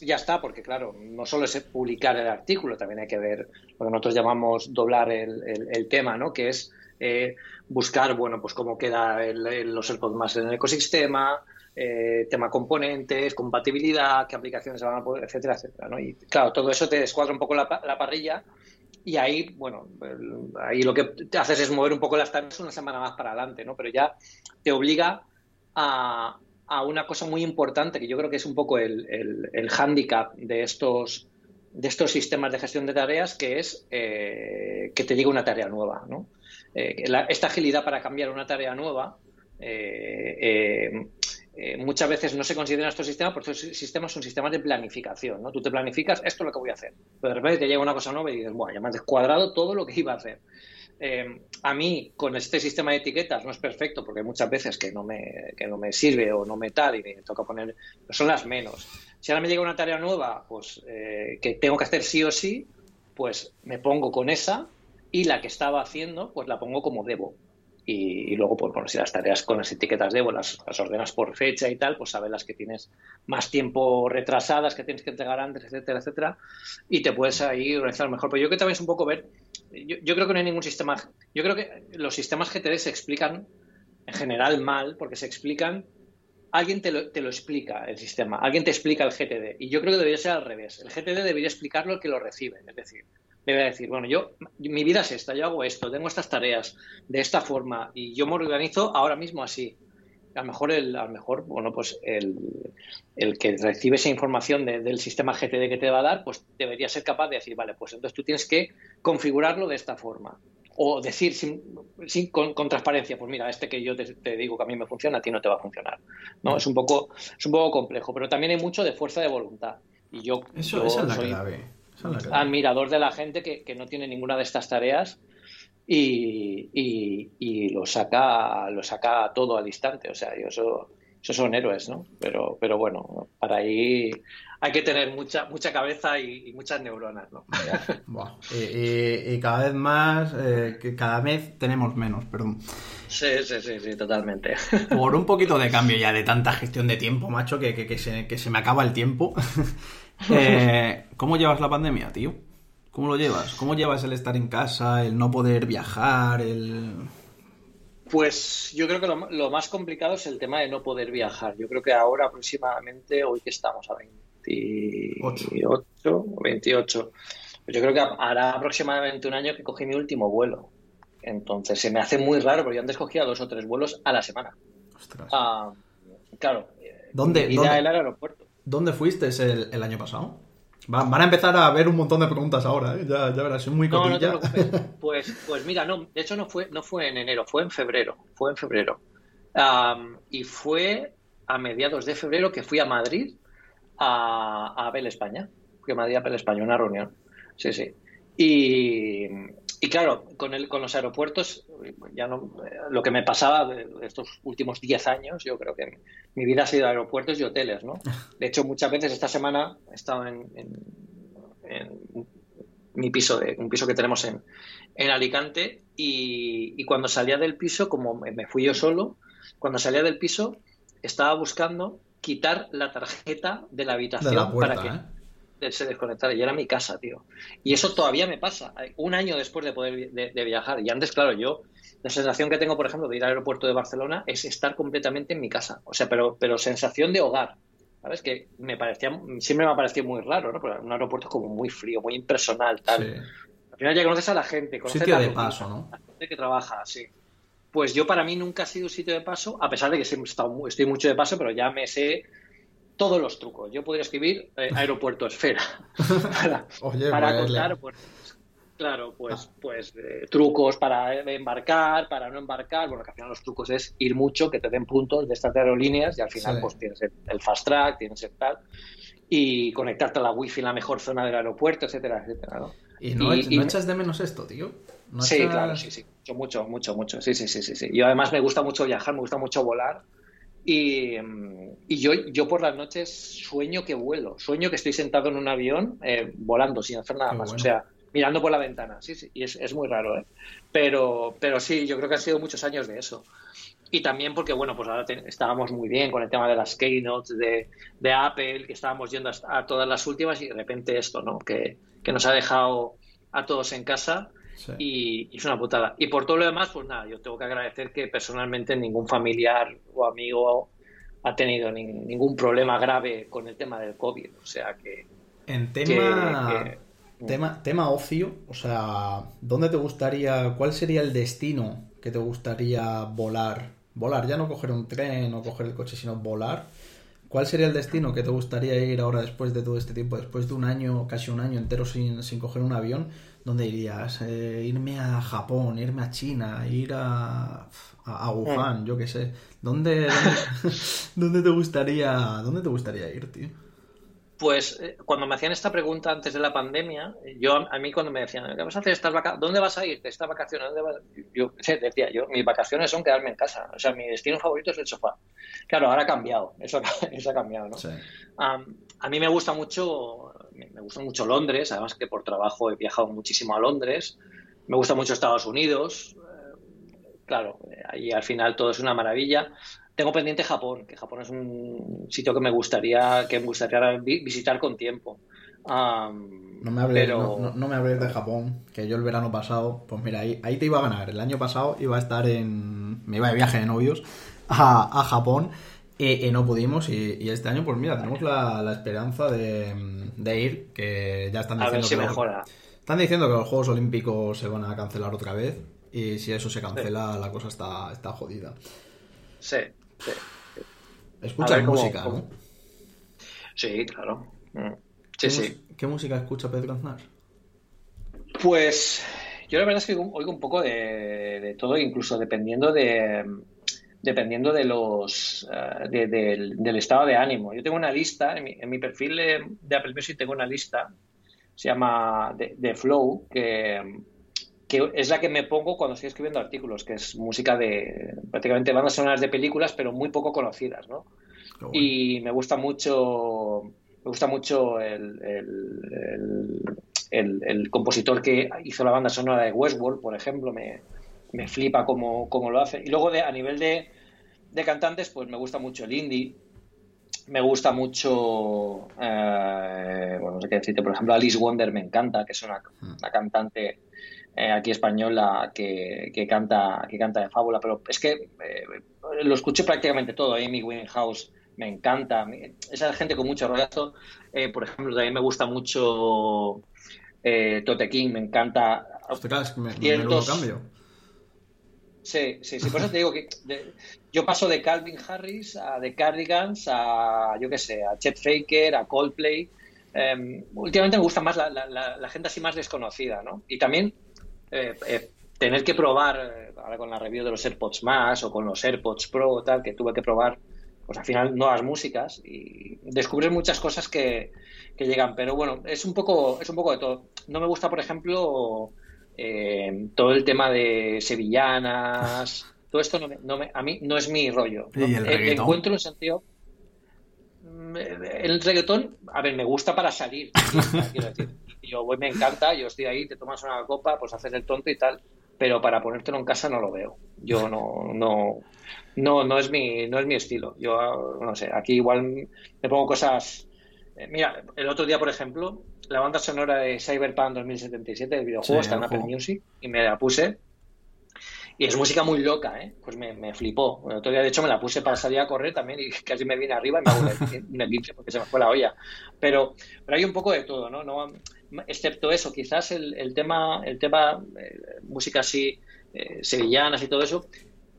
Speaker 4: Ya está, porque claro, no solo es publicar el artículo, también hay que ver lo que nosotros llamamos doblar el, el, tema, ¿no? Que es eh, buscar, bueno, pues cómo queda los AirPods Max en el ecosistema, eh, tema componentes, compatibilidad, qué aplicaciones se van a poder, etcétera, etcétera. ¿no? Y claro, todo eso te descuadra un poco la, parrilla y ahí, bueno, ahí lo que te haces es mover un poco las tareas una semana más para adelante, ¿no? Pero ya te obliga a, una cosa muy importante que yo creo que es un poco el, el, hándicap de estos de estos sistemas de gestión de tareas, que es eh, que te diga una tarea nueva, ¿no? Eh, esta agilidad para cambiar una tarea nueva eh, eh, muchas veces no se consideran estos sistemas porque estos sistemas son sistemas de planificación, ¿no? Tú te planificas, esto es lo que voy a hacer. Pero de repente te llega una cosa nueva y dices, bueno, ya me has descuadrado todo lo que iba a hacer. Eh, a mí, con este sistema de etiquetas, no es perfecto porque hay muchas veces que no me, que no me sirve o no me tal y me toca poner, son las menos. Si ahora me llega una tarea nueva, pues eh, que tengo que hacer sí o sí, pues me pongo con esa y la que estaba haciendo, pues la pongo como debo y, luego, pues bueno, si las tareas con las etiquetas de las, las ordenas por fecha y tal, pues sabes las que tienes más tiempo retrasadas, que tienes que entregar antes, etcétera, etcétera, y te puedes ahí organizar mejor. Pero yo creo que también es un poco ver, yo, creo que no hay ningún sistema, yo creo que los sistemas GTD se explican en general mal, porque se explican alguien te lo, te lo, explica el sistema, alguien te explica el GTD. Y yo creo que debería ser al revés. El GTD debería explicarlo el que lo recibe. Es decir, debe decir, bueno, yo, mi vida es esta, yo hago esto, tengo estas tareas de esta forma y yo me organizo ahora mismo así. A lo mejor, el, a lo mejor bueno, pues el, el que recibe esa información del sistema GTD que te va a dar, pues debería ser capaz de decir, vale, pues entonces tú tienes que configurarlo de esta forma. O decir sin, sin con, transparencia, pues mira, este que yo te, digo que a mí me funciona, a ti no te va a funcionar. ¿no? Es, un poco, es un poco complejo, pero también hay mucho de fuerza de voluntad. Y yo,
Speaker 2: Eso, esa es la clave
Speaker 4: admirador de la gente que, no tiene ninguna de estas tareas y, lo saca lo saca todo al instante. O sea, eso, esos son héroes, ¿no? Pero, pero bueno, para ahí hay que tener mucha mucha cabeza y, muchas neuronas, ¿no?
Speaker 2: y, cada vez más, eh, que cada vez tenemos menos, perdón.
Speaker 4: Sí, sí, sí, sí, totalmente.
Speaker 2: Por un poquito de cambio ya de tanta gestión de tiempo, macho, que, que, se, que se me acaba el tiempo. Eh, ¿Cómo llevas la pandemia, tío? ¿Cómo lo llevas? ¿Cómo llevas el estar en casa, el no poder viajar, el...
Speaker 4: Pues yo creo que lo, más complicado es el tema de no poder viajar. Yo creo que ahora aproximadamente, hoy que estamos a 28 o 28. Pues yo creo que hará aproximadamente un año que cogí mi último vuelo. Entonces se me hace muy raro porque yo antes cogía dos o tres vuelos a la semana.
Speaker 2: Ostras.
Speaker 4: Ah, claro.
Speaker 2: ¿Dónde,
Speaker 4: mi vida
Speaker 2: dónde-
Speaker 4: el aeropuerto.
Speaker 2: ¿Dónde fuiste el, el año pasado? Va- van a empezar a ver un montón de preguntas ahora, ¿eh? ya, ya verás, soy muy
Speaker 4: No, no te. Pues, pues mira, no, de hecho no fue, no fue en enero, fue en febrero. Fue en febrero. Y fue a mediados de febrero que fui a Madrid a, a Apple España. Fui a Madrid a Apple España, una reunión. Sí, sí. Y, y claro, con, el, con los aeropuertos, ya no, eh, lo que me pasaba de estos últimos 10 años, yo creo que mi vida ha sido aeropuertos y hoteles, ¿no? De hecho, muchas veces esta semana he estado en, en- en mi piso, de, un piso que tenemos en, en Alicante, y, y cuando salía del piso, como me me fui yo solo, cuando salía del piso estaba buscando quitar la tarjeta de la habitación
Speaker 2: De la puerta,
Speaker 4: para que
Speaker 2: ¿eh?
Speaker 4: Se desconectara. Y era mi casa, tío. Y eso todavía me pasa, eh, un año después de poder de, de viajar. Y antes, claro, yo, la sensación que tengo, por ejemplo, de ir al aeropuerto de Barcelona es estar completamente en mi casa. O sea, pero, pero sensación de hogar. ¿Sabes? Que me parecía, siempre me ha parecido muy raro, ¿no? Porque un aeropuerto es como muy frío, muy impersonal, tal.
Speaker 2: Sí.
Speaker 4: Al final ya conoces a la gente, conoces
Speaker 2: Sitio
Speaker 4: la
Speaker 2: de paso, ¿no?
Speaker 4: la gente que trabaja, sí. Pues yo para mí nunca ha sido un sitio de paso, a pesar de que siempre he estado mu- estoy mucho de paso, pero ya me sé todos los trucos. Yo podría escribir eh, aeropuerto esfera para,
Speaker 2: Oye,
Speaker 4: para
Speaker 2: pues,
Speaker 4: contar, pues, claro, pues, pues eh, trucos para eh, embarcar, para no embarcar. Bueno, que al final los trucos es ir mucho, que te den puntos de estas aerolíneas y al final
Speaker 2: Sí.
Speaker 4: pues tienes el, el fast track, tienes el tal y conectarte a la wifi en la mejor zona del aeropuerto, etcétera, etcétera, ¿no?
Speaker 2: ¿Y no,
Speaker 4: Y- y-
Speaker 2: echas de menos esto, tío? ¿No
Speaker 4: Sí,
Speaker 2: echas-
Speaker 4: claro, sí, sí. Mucho, mucho, mucho, mucho. Sí, sí, sí, sí, sí. Yo además me gusta mucho viajar, me gusta mucho volar. Y, y yo, yo por las noches sueño que vuelo. Sueño que estoy sentado en un avión eh, volando sin hacer nada
Speaker 2: Qué
Speaker 4: más.
Speaker 2: bueno.
Speaker 4: O sea, mirando por la ventana. Sí, sí. Y es, es muy raro, ¿eh? Pero, pero sí, yo creo que han sido muchos años de eso. Y también porque, bueno, pues ahora te- estábamos muy bien con el tema de las keynotes de, de Apple, que estábamos yendo hasta- a todas las últimas y de repente esto, ¿no? Que, que nos ha dejado a todos en casa
Speaker 2: Sí.
Speaker 4: y, y es una putada. Y por todo lo demás, pues nada, yo tengo que agradecer que personalmente ningún familiar o amigo ha tenido ni- ningún problema grave con el tema del COVID. O sea que...
Speaker 2: En tema,
Speaker 4: que-
Speaker 2: tema, tema ocio, o sea, ¿dónde te gustaría, cuál sería el destino que te gustaría volar? Volar, ya no coger un tren o coger el coche, sino volar. ¿Cuál sería el destino que te gustaría ir ahora después de todo este tiempo, después de un año, casi un año entero sin, sin coger un avión? ¿Dónde irías? Eh, irme a Japón, irme a China, ir a, a, a Wuhan, yo qué sé. ¿Dónde, dónde, dónde te gustaría, dónde te gustaría ir, tío?
Speaker 4: Pues eh, cuando me hacían esta pregunta antes de la pandemia, yo a, a mí cuando me decían, ¿qué vas a hacer estas vacaciones? ¿Dónde vas a ir de estas vacaciones? ¿Dónde vas-?" Yo decía yo, mis vacaciones son quedarme en casa. O sea, mi destino favorito es el sofá. Claro, ahora ha cambiado, eso, ha- eso ha cambiado, ¿no?
Speaker 2: Sí.
Speaker 4: Am, a mí me gusta mucho, me gusta mucho Londres, además que por trabajo he viajado muchísimo a Londres. Me gusta mucho Estados Unidos. eh, Claro, eh, ahí al final todo es una maravilla. Tengo pendiente Japón, que Japón es un sitio que me gustaría, que me gustaría vi- visitar con tiempo. Am,
Speaker 2: No me hables,
Speaker 4: pero-
Speaker 2: no, no- no me hables de Japón, que yo el verano pasado, pues mira, ahí, ahí te iba a ganar. El año pasado iba a estar en. Me iba de viaje de novios a, a Japón y, y no pudimos. Y, y este año, pues mira, tenemos la, la esperanza de, de ir, que ya están
Speaker 4: a
Speaker 2: diciendo
Speaker 4: ver si
Speaker 2: que los-
Speaker 4: mejora.
Speaker 2: están diciendo que los Juegos Olímpicos se van a cancelar otra vez. Y si eso se cancela, la cosa está, está jodida.
Speaker 4: Sí, sí.
Speaker 2: Escucha
Speaker 4: A ver
Speaker 2: música,
Speaker 4: cómo-
Speaker 2: ¿no?
Speaker 4: Sí, claro. Mm.
Speaker 2: ¿Qué
Speaker 4: Sí, sí.
Speaker 2: ¿Qué música escucha Pedro Aznar?
Speaker 4: Pues yo la verdad es que oigo un poco de, de todo, incluso dependiendo de dependiendo de los eh, de- del, del estado de ánimo. Yo tengo una lista en mi, en mi perfil de, de Apple Music tengo una lista se llama de, Flow que que es la que me pongo cuando estoy escribiendo artículos, que es música de prácticamente bandas sonoras de películas, pero muy poco conocidas, ¿no?
Speaker 2: Bueno.
Speaker 4: y me gusta mucho me gusta mucho el, el, el- el- el compositor que hizo la banda sonora de Westworld, por ejemplo, me, me flipa cómo, cómo lo hace. Y luego de, a nivel de, de cantantes, pues me gusta mucho el indie, me gusta mucho, eh, bueno, no sé qué decirte, por ejemplo, Alice Wonder me encanta, que es una, una cantante eh, aquí española que, que canta que canta de fábula, pero es que eh, lo escuché prácticamente todo. Amy Winehouse me encanta. Esa gente con mucho rollazo. Por ejemplo, también me gusta mucho Tote King, me encanta.
Speaker 2: Ostras, me, ciertos... cambio.
Speaker 4: Sí, sí, sí, por eso te digo que yo paso de Calvin Harris a The Cardigans a, yo qué sé, a Chet Faker, a Coldplay. Em, últimamente me gusta más la, la, gente así más desconocida, ¿no? Y también eh, eh, tener que probar, eh, ahora con la review de los AirPods más o con los AirPods Pro tal, que tuve que probar, pues al final nuevas músicas y descubrir muchas cosas que, que llegan. Pero bueno, es un poco, es un poco de todo. No me gusta, por ejemplo, eh, todo el tema de sevillanas, todo esto no me, a mí no es mi rollo.
Speaker 2: ¿Y el
Speaker 4: eh, Encuentro un sentido. Mm, el reggaetón, a ver, me gusta para salir. quiero decir. Yo voy, me encanta, yo estoy ahí, te tomas una copa, pues haces el tonto y tal, pero para ponértelo en casa no lo veo. Yo no, no, no, no es mi, no es mi estilo. Yo no sé, aquí igual me pongo cosas. Eh, mira, el otro día, por ejemplo, la banda sonora de Cyberpunk 2077, el videojuego, está en Apple Music y me la puse. Y es música muy loca, ¿eh? Pues me, flipó. El otro día, de hecho, me la puse para salir a correr también y casi me vine arriba y me hago un eclipse porque se me fue la olla. Pero, pero hay un poco de todo, ¿no? no excepto eso, quizás el, tema, el tema eh, música así, eh, sevillanas y todo eso,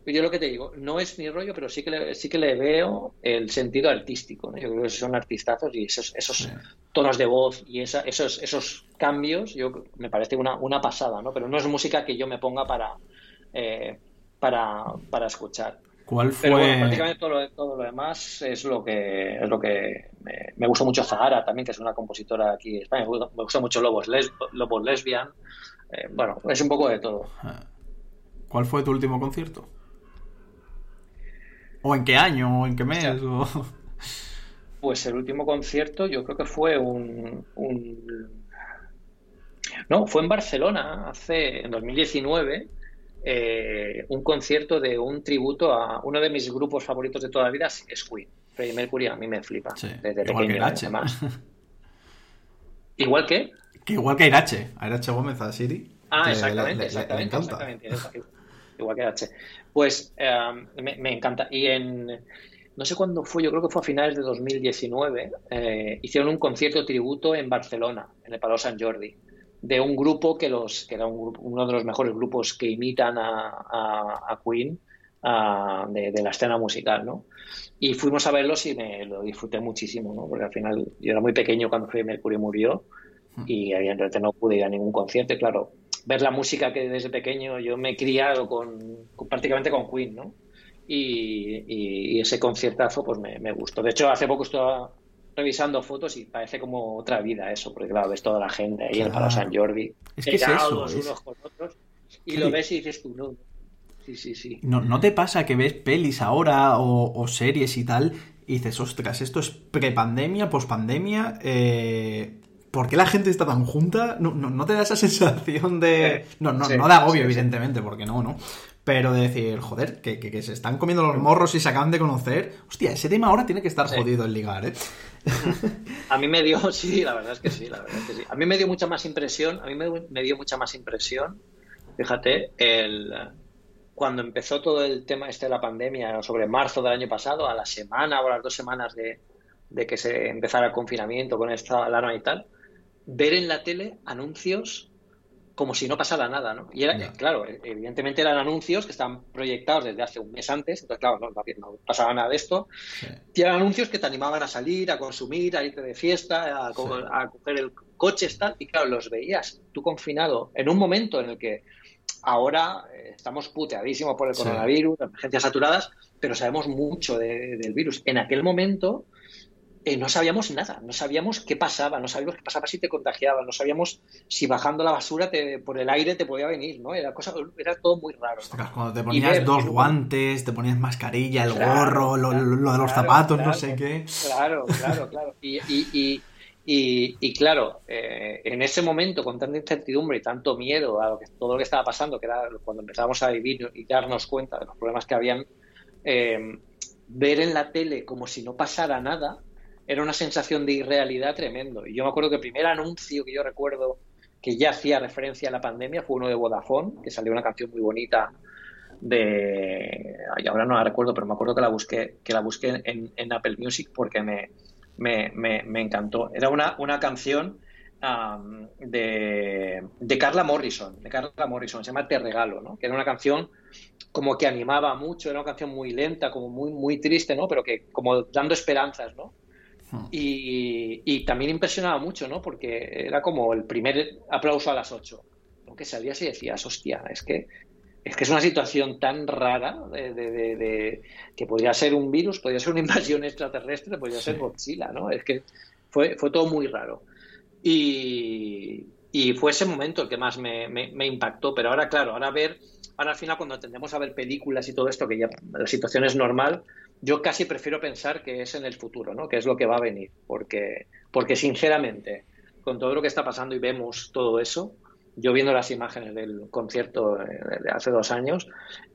Speaker 4: yo lo que te digo, no es mi rollo, pero sí que le, sí que le veo el sentido artístico. Yo creo que son artistazos y esos, esos tonos de voz y esa, esos, esos cambios, yo me parece una, una pasada, ¿no? Pero no es música que yo me ponga para, eh, para, para escuchar.
Speaker 2: ¿Cuál fue?
Speaker 4: Pero prácticamente todo lo, todo lo demás es lo que es lo que me, gusta mucho Zahara también, que es una compositora aquí en España. Me gusta, mucho Lobos, Lobos Lesbian. Eh, bueno, es un poco de todo. Ah.
Speaker 2: ¿Cuál fue tu último concierto? ¿O en qué año? ¿O en qué mes?
Speaker 4: Pues el último concierto yo creo que fue un, No, fue en Barcelona, hace, en 2019, eh, un concierto de un tributo a uno de mis grupos favoritos de toda la vida, es Queen. Freddie Mercury a mí me flipa, desde igual pequeño, que además. ¿Igual que?
Speaker 2: Que igual que Irache, Irache Gómez a Siri.
Speaker 4: Ah, exactamente, exactamente, exactamente, Igual que Irache. Pues em, me, encanta. Y en, no sé cuándo fue, yo creo que fue a finales de 2019, eh, hicieron un concierto tributo en Barcelona, en el Palau Sant Jordi, de un grupo que, los, que era uno de los mejores grupos que imitan a, Queen de, la escena musical, ¿no? Y fuimos a verlos y me lo disfruté muchísimo, ¿no? Porque al final yo era muy pequeño cuando Freddie Mercury murió hmm. y evidentemente no pude ir a ningún concierto, claro, ver la música que desde pequeño yo me he criado con, prácticamente con Queen, ¿no? Y, ese conciertazo pues me, gustó. De hecho, hace poco estaba revisando fotos y parece como otra vida eso, porque claro, ves toda la gente ahí en el Palo San Jordi,
Speaker 2: es que es eso,
Speaker 4: unos con otros, y lo ves y dices tú, no, sí, sí, sí.
Speaker 2: No, ¿No te pasa que ves pelis ahora o, series y tal y dices, ostras, esto es prepandemia, pospandemia, eh, ¿por qué la gente está tan junta? No, no, te da esa sensación de... No, no, no da agobio, evidentemente, porque no, ¿no? Pero de decir, joder, que, se están comiendo los morros y se acaban de conocer. Hostia, ese tema ahora tiene que estar jodido en ligar, ¿eh?
Speaker 4: A mí me dio, sí, la verdad es que sí, la verdad es que sí. A mí me dio mucha más impresión, a mí me, dio mucha más impresión, fíjate, el, cuando empezó todo el tema este de la pandemia, sobre marzo del año pasado, a la semana o a las dos semanas de, de que se empezara el confinamiento con esta alarma y tal, ver en la tele anuncios como si no pasara nada, ¿no? Y era, claro, evidentemente eran anuncios que estaban proyectados desde hace un mes antes, entonces, claro, no, pasaba nada de esto. Y eran anuncios que te animaban a salir, a consumir, a irte de fiesta, a, coger el coche, tal, y claro, los veías tú confinado en un momento en el que ahora eh, estamos puteadísimos por el coronavirus, emergencias saturadas, pero sabemos mucho del virus. En aquel momento eh, no sabíamos nada, no sabíamos qué pasaba, no sabíamos qué pasaba si te contagiaba, no sabíamos si bajando la basura te, por el aire te podía venir, ¿no? Era, cosa, era todo muy raro.
Speaker 2: Cuando te ponías dos guantes, te ponías mascarilla, el gorro, lo, de los zapatos, no sé qué.
Speaker 4: Claro, claro, claro. Y, y, y, y claro, eh, en ese momento, con tanta incertidumbre y tanto miedo a lo que, todo lo que estaba pasando, que era cuando empezábamos a vivir y darnos cuenta de los problemas que habían, eh, ver en la tele como si no pasara nada, era una sensación de irrealidad tremendo. Y yo me acuerdo que el primer anuncio que yo recuerdo que ya hacía referencia a la pandemia fue uno de Vodafone, que salió una canción muy bonita de ahora no la recuerdo, pero me acuerdo que la busqué, que la busqué en, Apple Music porque me, me, encantó. Era una, una canción de, de, Carla Morrison, de Carla Morrison, se llama Te Regalo, ¿no? que era una canción como que animaba mucho, era una canción muy lenta, como muy, muy triste, ¿no? pero que como dando esperanzas, ¿no? Hmm. Y, y, también impresionaba mucho, ¿no? Porque era como el primer aplauso a las 8. Aunque salías y decías, hostia, es que es que es una situación tan rara de, que podría ser un virus, podría ser una invasión extraterrestre, podría ser Godzilla, ¿no? Es que fue, fue todo muy raro. Y, fue ese momento el que más me, impactó. Pero ahora, claro, ahora ver, ahora al final cuando tendemos a ver películas y todo esto, que ya la situación es normal, yo casi prefiero pensar que es en el futuro, ¿no? Que es lo que va a venir. Porque, porque sinceramente, con todo lo que está pasando y vemos todo eso, yo viendo las imágenes del concierto de hace dos años,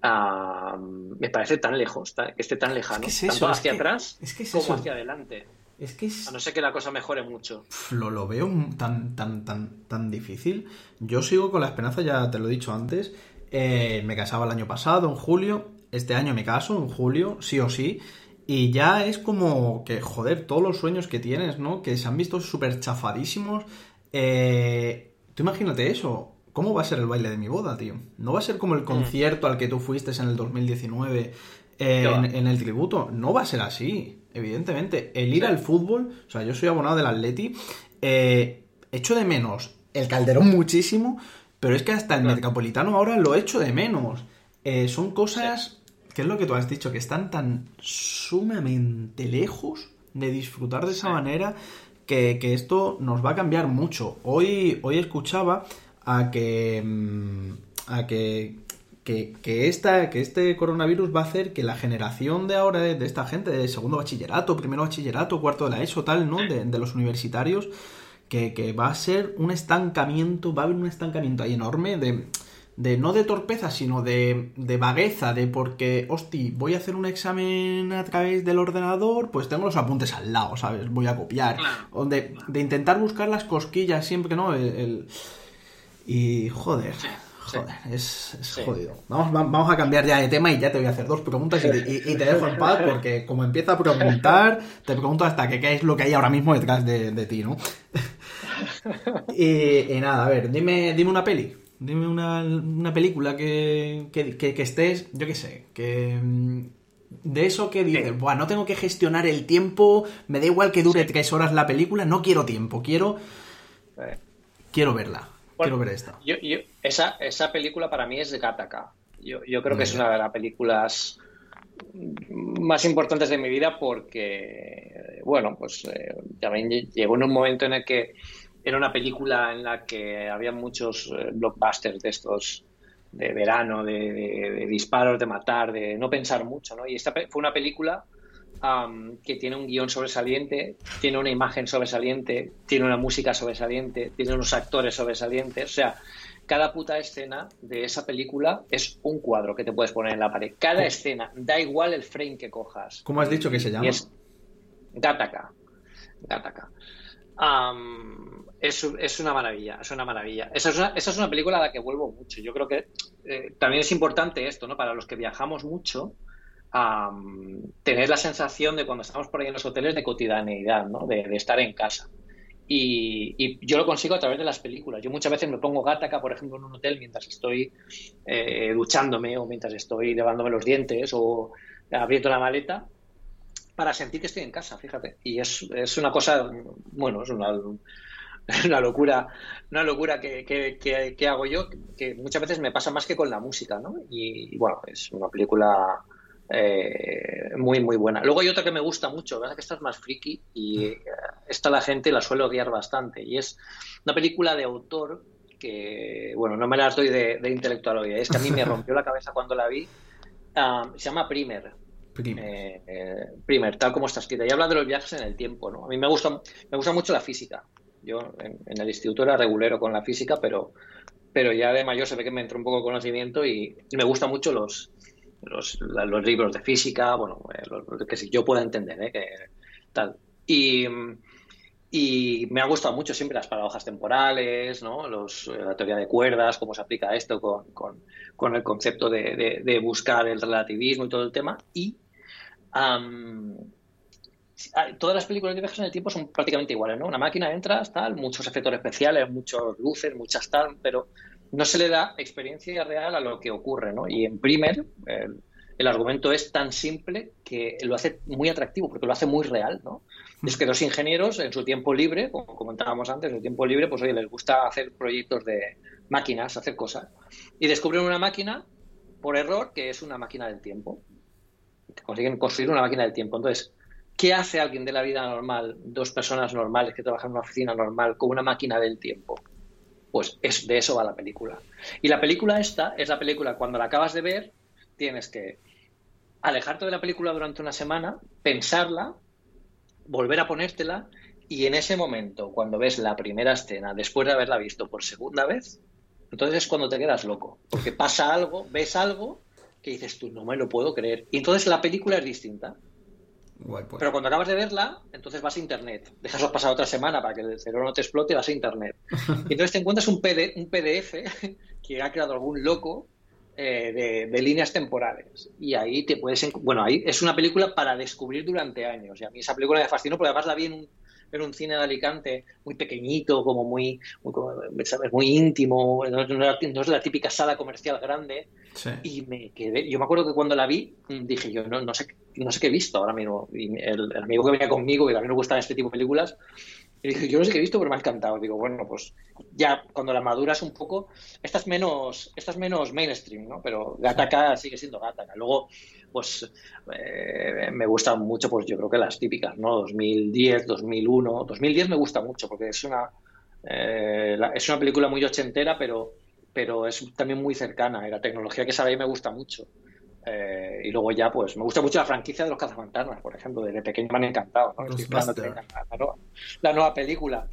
Speaker 4: me parece tan lejos, que esté tan lejano, tanto hacia atrás como hacia adelante.
Speaker 2: Es que
Speaker 4: A no ser que la cosa mejore mucho.
Speaker 2: Lo, lo veo tan, tan, tan, tan difícil. Yo sigo con la esperanza, ya te lo he dicho antes. Eh, me casaba el año pasado, en julio. Este año me caso, en julio, sí o sí. Y ya es como que, joder, todos los sueños que tienes, ¿no? Que se han visto súper chafadísimos. Eh, Tú imagínate eso. ¿Cómo va a ser el baile de mi boda, tío? No va a ser como el mm. concierto al que tú fuiste en el 2019 eh, en, el tributo. No va a ser así, evidentemente. El ir al fútbol, o sea, yo soy abonado del Atleti, eh, echo de menos el Calderón muchísimo, pero es que hasta el Metropolitano ahora lo echo de menos. Eh, son cosas, que es lo que tú has dicho, que están tan sumamente lejos de disfrutar de esa manera que, esto nos va a cambiar mucho. Hoy, hoy escuchaba a que, mm, a que, que, esta, que este coronavirus va a hacer que la generación de ahora de, esta gente, de segundo bachillerato, primero bachillerato, cuarto de la ESO, tal, ¿no? De, de los universitarios, que, que, va a ser un estancamiento, va a haber un estancamiento ahí enorme de de no de torpeza, sino de, de vagueza, de porque, hosti, voy a hacer un examen a través del ordenador, pues tengo los apuntes al lado, ¿sabes? Voy a copiar. O de, intentar buscar las cosquillas siempre, ¿no? El, Y joder. Joder, es, jodido. Vamos, vamos a cambiar ya de tema y ya te voy a hacer dos preguntas y, te dejo en paz porque como empieza a preguntar, te pregunto hasta qué es lo que hay ahora mismo detrás de, ti, ¿no? y, y, nada, a ver, dime, dime una peli. Dime una, película que, estés, yo qué sé, que mm, de eso que dices, Buah, no tengo que gestionar el tiempo, me da igual que dure tres horas la película, no quiero tiempo, quiero quiero verla, quiero ver esta.
Speaker 4: Yo, esa, esa película para mí es de Kataka. Yo, yo creo que es una de las películas más importantes de mi vida porque, bueno, pues eh, también llegó en un momento en el que era una película en la que había muchos eh, blockbusters de estos de verano, de, disparos, de matar, de no pensar mucho, ¿no? Y esta fue una película que tiene un guion sobresaliente, tiene una imagen sobresaliente, tiene una música sobresaliente, tiene unos actores sobresalientes, o sea, cada puta escena de esa película es un cuadro que te puedes poner en la pared. Cada escena, da igual el frame que cojas.
Speaker 2: ¿Cómo has dicho que se llama?
Speaker 4: es Gataka. Gataka es, una maravilla, es una maravilla. Esa es una, esa es una película a la que vuelvo mucho. Yo creo que eh, también es importante esto, ¿no? Para los que viajamos mucho, tener la sensación de cuando estamos por ahí en los hoteles de cotidianeidad, ¿no? De, estar en casa. Y, yo lo consigo a través de las películas. Yo muchas veces me pongo gataca, por ejemplo, en un hotel mientras estoy eh, duchándome o mientras estoy lavándome los dientes o abriendo la maleta para sentir que estoy en casa, fíjate. Y es, es una cosa, bueno, es una, una locura, una locura que, que, hago yo, que muchas veces me pasa más que con la música, ¿no? Y, bueno, es una película eh, muy, muy buena. Luego hay otra que me gusta mucho, ¿verdad? Que esta es más friki y eh, esta la gente la suele odiar bastante. Y es una película de autor que, bueno, no me la doy de, intelectual hoy, es que a mí me rompió la cabeza cuando la vi. Se llama Primer. Primer. Eh, Primer, tal como está escrita. Y habla de los viajes en el tiempo, ¿no? A mí me gusta, me gusta mucho la física. Yo en, el instituto era regulero con la física, pero, pero ya de mayor se ve que me entró un poco de conocimiento y, me gustan mucho los, los, libros de física, bueno, eh, que si yo pueda entender, ¿eh? Que, tal. Y, Y me ha gustado mucho siempre las paradojas temporales, ¿no? Los, la teoría de cuerdas, cómo se aplica esto con, con, con el concepto de, de, buscar el relativismo y todo el tema. Y todas las películas de viajes en el tiempo son prácticamente iguales, ¿no? Una máquina entra, tal, muchos efectos especiales, muchos luces, muchas tal, pero no se le da experiencia real a lo que ocurre, ¿no? Y en Primer el, el argumento es tan simple que lo hace muy atractivo, porque lo hace muy real, ¿no? Es que dos ingenieros en su tiempo libre, como comentábamos antes, en su tiempo libre, pues oye, les gusta hacer proyectos de máquinas, hacer cosas, y descubren una máquina por error que es una máquina del tiempo. Consiguen construir una máquina del tiempo. Entonces, ¿Qué hace alguien de la vida normal, dos personas normales que trabajan en una oficina normal, con una máquina del tiempo? Pues es, de eso va la película. Y la película esta es la película, cuando la acabas de ver, tienes que alejarte de la película durante una semana, pensarla, volver a ponértela, y en ese momento, cuando ves la primera escena, después de haberla visto por segunda vez, entonces es cuando te quedas loco. Porque pasa algo, ves algo que dices tú, no me lo puedo creer. Y entonces la película es distinta.
Speaker 2: Guay, pues.
Speaker 4: Pero cuando acabas de verla, entonces vas a internet. Dejas pasar otra semana para que el cerebro no te explote y vas a internet. Y entonces te encuentras un, PD, un PDF que ha creado algún loco eh, de, de, líneas temporales. Y ahí te puedes. Bueno, ahí es una película para descubrir durante años. Y a mí esa película me fascinó porque además la vi en un, en un cine de Alicante muy pequeñito, como muy, muy, ¿sabes? muy íntimo, no, no, es la típica sala comercial grande.
Speaker 2: Sí.
Speaker 4: Y me quedé, yo me acuerdo que cuando la vi dije yo, no, no, sé, no sé qué he visto ahora mismo. Y el, el amigo que venía conmigo, que también me gustan este tipo de películas, y dije, yo no sé qué he visto, pero me ha encantado. Digo, bueno, pues ya cuando la maduras un poco, esta es menos, esta es menos mainstream, ¿no? Pero Gataca sigue siendo Gataca. Luego, pues eh, me gustan mucho, pues yo creo que las típicas, ¿no? 2010, 2001. 2010 me gusta mucho porque es una, eh, la, es una película muy ochentera, pero, pero es también muy cercana. Y la tecnología que sale ahí me gusta mucho. Eh, y luego ya, pues, me gusta mucho la franquicia de los cazafantasmas, por ejemplo. Desde pequeño me han encantado, ¿no? Estoy esperando que venga la, nueva, la nueva película.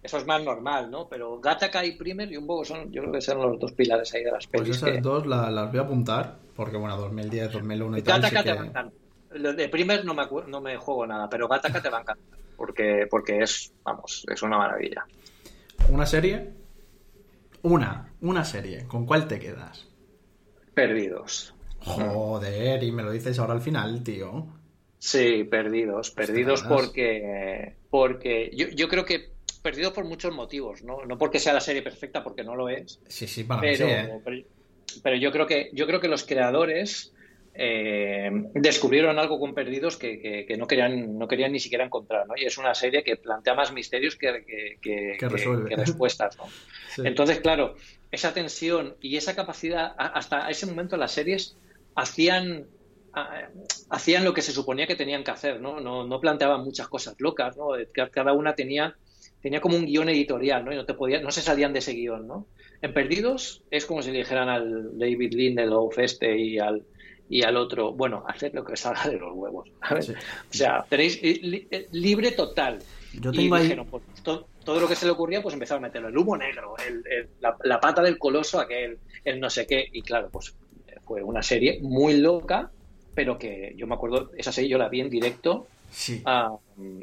Speaker 4: Eso es más normal, ¿no? Pero Gattaca y Primer y un poco son, yo creo que son los dos pilares ahí de las
Speaker 2: Pues
Speaker 4: pelis.
Speaker 2: esas
Speaker 4: que...
Speaker 2: dos la, las voy a apuntar, porque bueno, 2010, 2001 y tal.
Speaker 4: Gattaca
Speaker 2: sí
Speaker 4: te
Speaker 2: que...
Speaker 4: va a encantar. Lo de Primer no me, no me juego nada, pero Gattaca te va a encantar. Porque, porque es, vamos, es una maravilla.
Speaker 2: ¿Una serie? Una, una serie. ¿Con cuál te quedas?
Speaker 4: Perdidos.
Speaker 2: Joder, y me lo dices ahora al final, tío.
Speaker 4: Sí, perdidos. Perdidos porque, porque yo, yo creo que perdidos por muchos motivos, ¿no? No porque sea la serie perfecta, porque no lo es.
Speaker 2: Sí, sí, para
Speaker 4: pero,
Speaker 2: mí sí, ¿eh?
Speaker 4: pero, pero, yo creo que yo creo que los creadores eh, descubrieron algo con Perdidos que, que, que, no querían no querían ni siquiera encontrar, ¿no? Y es una serie que plantea más misterios que, que, que respuestas, ¿no? Sí. Entonces, claro, esa tensión y esa capacidad, hasta ese momento las series hacían hacían lo que se suponía que tenían que hacer, ¿no? No, no planteaban muchas cosas locas, ¿no? Cada una tenía tenía como un guion editorial, ¿no? Y no te podía, no se salían de ese guion, ¿no? En Perdidos es como si le dijeran al David Lindelof este y al y al otro, bueno, hacer lo que salga de los huevos, ¿sabes? Sí. O sea, tenéis li libre total.
Speaker 2: Yo tengo
Speaker 4: y
Speaker 2: ahí...
Speaker 4: dijeron, pues, to todo lo que se le ocurría, pues empezaron a meterlo. El humo negro, el, el, la, la, pata del coloso, aquel, el no sé qué. Y claro, pues fue una serie muy loca, pero que yo me acuerdo, esa serie yo la vi en directo.
Speaker 2: Sí.
Speaker 4: Uh,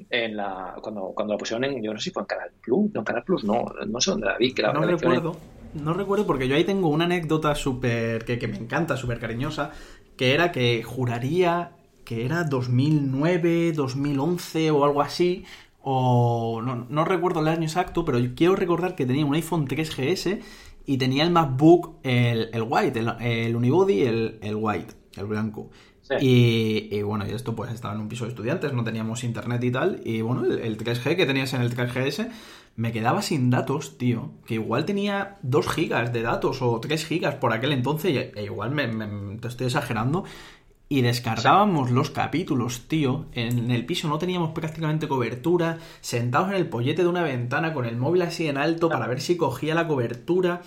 Speaker 4: en la, cuando, cuando la pusieron en, yo no sé si fue en Canal Plus, no, en Canal Plus no, no sé dónde la vi. Que la
Speaker 2: no recuerdo, en... no recuerdo porque yo ahí tengo una anécdota súper, que, que me encanta, súper cariñosa, que era que juraría que era 2009, 2011 o algo así, o no, no, recuerdo el año exacto, pero quiero recordar que tenía un iPhone 3GS y tenía el MacBook, el, el white, el, el, unibody, el, el white, el blanco. Sí. Y, y, bueno, y esto pues estaba en un piso de estudiantes, no teníamos internet y tal, y bueno, el, el 3G que tenías en el 3GS me quedaba sin datos, tío, que igual tenía 2 gigas de datos o 3 gigas por aquel entonces, e igual me, me, te estoy exagerando, y descargábamos los capítulos, tío. En el piso no teníamos prácticamente cobertura. Sentados en el pollete de una ventana con el móvil así en alto para ver si cogía la cobertura.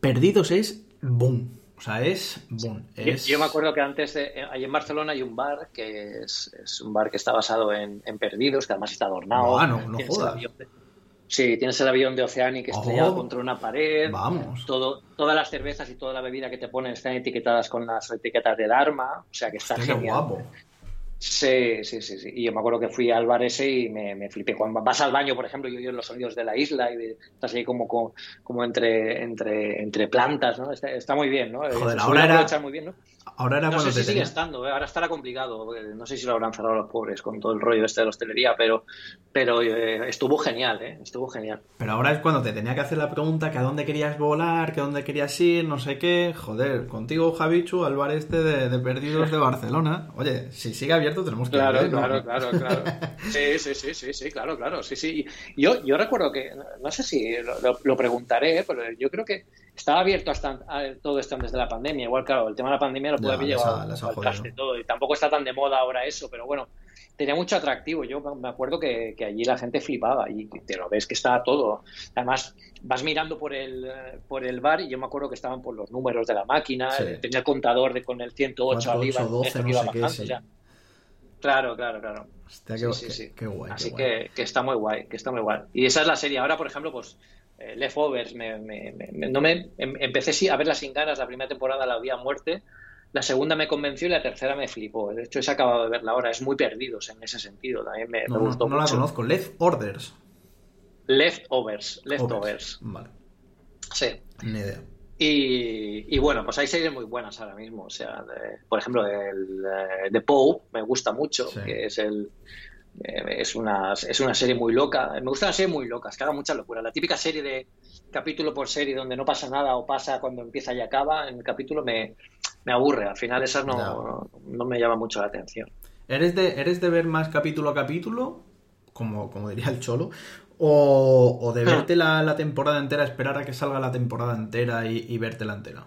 Speaker 2: Perdidos es boom. O sea, es boom. Es...
Speaker 4: Yo, yo, me acuerdo que antes, de, ahí en Barcelona hay un bar que es, es un bar que está basado en, en, Perdidos, que además está adornado.
Speaker 2: Ah, no, no jodas.
Speaker 4: Sí, tienes el avión de Oceanic estrellado oh, contra una pared.
Speaker 2: Vamos.
Speaker 4: Todo, todas las cervezas y toda la bebida que te ponen están etiquetadas con las etiquetas del arma. O sea que está
Speaker 2: Hostia,
Speaker 4: genial.
Speaker 2: guapo.
Speaker 4: Sí, sí, sí, sí. Y yo me acuerdo que fui al bar ese y me, me flipé. Cuando vas al baño, por ejemplo, yo oigo los sonidos de la isla y de- estás ahí como, como, como entre, entre, entre plantas, ¿no? Está, está muy bien, ¿no?
Speaker 2: Joder, ahora era-
Speaker 4: muy bien, ¿no?
Speaker 2: Ahora era
Speaker 4: No
Speaker 2: cuando
Speaker 4: sé si sigue estando, ¿eh? ahora estará complicado. eh, No sé si lo habrán cerrado los pobres con todo el rollo este de la hostelería, pero, pero eh, estuvo genial, ¿eh? Estuvo genial.
Speaker 2: Pero ahora es cuando te tenía que hacer la pregunta que a dónde querías volar, que a dónde querías ir, no sé qué. Joder, contigo, Javichu, al bar este de, de Perdidos de Barcelona. Oye, si sigue abierto tenemos que
Speaker 4: Claro,
Speaker 2: ¿eh?
Speaker 4: claro, claro, claro. Sí, sí, sí, sí, sí, claro, claro. Sí, sí. Yo, yo recuerdo que, no sé si lo, lo- lo preguntaré, pero yo creo que estaba abierto hasta a- todo esto antes de la pandemia. Igual, claro, el tema de la pandemia lo puede haber llevado al traste todo. Y tampoco está tan de moda ahora eso, pero bueno, tenía mucho atractivo. Yo me acuerdo que, que allí la gente flipaba y te lo ves que estaba todo. Además, vas mirando por el, eh, por el bar y yo me acuerdo que estaban por los números de la máquina,
Speaker 2: Sí.
Speaker 4: eh, tenía el contador de, con el 108 arriba,
Speaker 2: 4, 12,
Speaker 4: que
Speaker 2: no
Speaker 4: iba
Speaker 2: sé qué,
Speaker 4: bajando. Claro, claro, claro.
Speaker 2: Hostia,
Speaker 4: Sí,
Speaker 2: qué,
Speaker 4: sí,
Speaker 2: qué-
Speaker 4: sí.
Speaker 2: qué guay.
Speaker 4: Así
Speaker 2: qué guay.
Speaker 4: que, que está muy guay, que está muy guay. Y esa es la serie. Ahora, por ejemplo, pues eh, Leftovers, me, me- me- me- no me, em- empecé sí a verla sin ganas, la primera temporada la vi a muerte, la segunda me convenció y la tercera me flipó. De hecho, he acabado de verla ahora, es muy perdidos en ese sentido, también me, me
Speaker 2: No, no,
Speaker 4: gustó
Speaker 2: no la
Speaker 4: mucho.
Speaker 2: conozco. Left Orders.
Speaker 4: Leftovers, Leftovers,
Speaker 2: Overs. Vale,
Speaker 4: sí.
Speaker 2: ni idea.
Speaker 4: Y, y bueno, pues hay series muy buenas ahora mismo. O sea, de- por ejemplo, el, eh, The Pope me gusta mucho,
Speaker 2: Sí.
Speaker 4: que es el eh, es una, es una serie muy loca. Me gustan las series muy locas, que hagan mucha locura. La típica serie de capítulo por serie donde no pasa nada o pasa cuando empieza y acaba en el capítulo me, me aburre. Al final esas no, no, no me llama mucho la atención.
Speaker 2: ¿Eres de, ¿Eres de ver más capítulo a capítulo? Como, como diría el cholo. O, o de verte la, la temporada entera, esperar a que salga la temporada entera y, y vértela entera.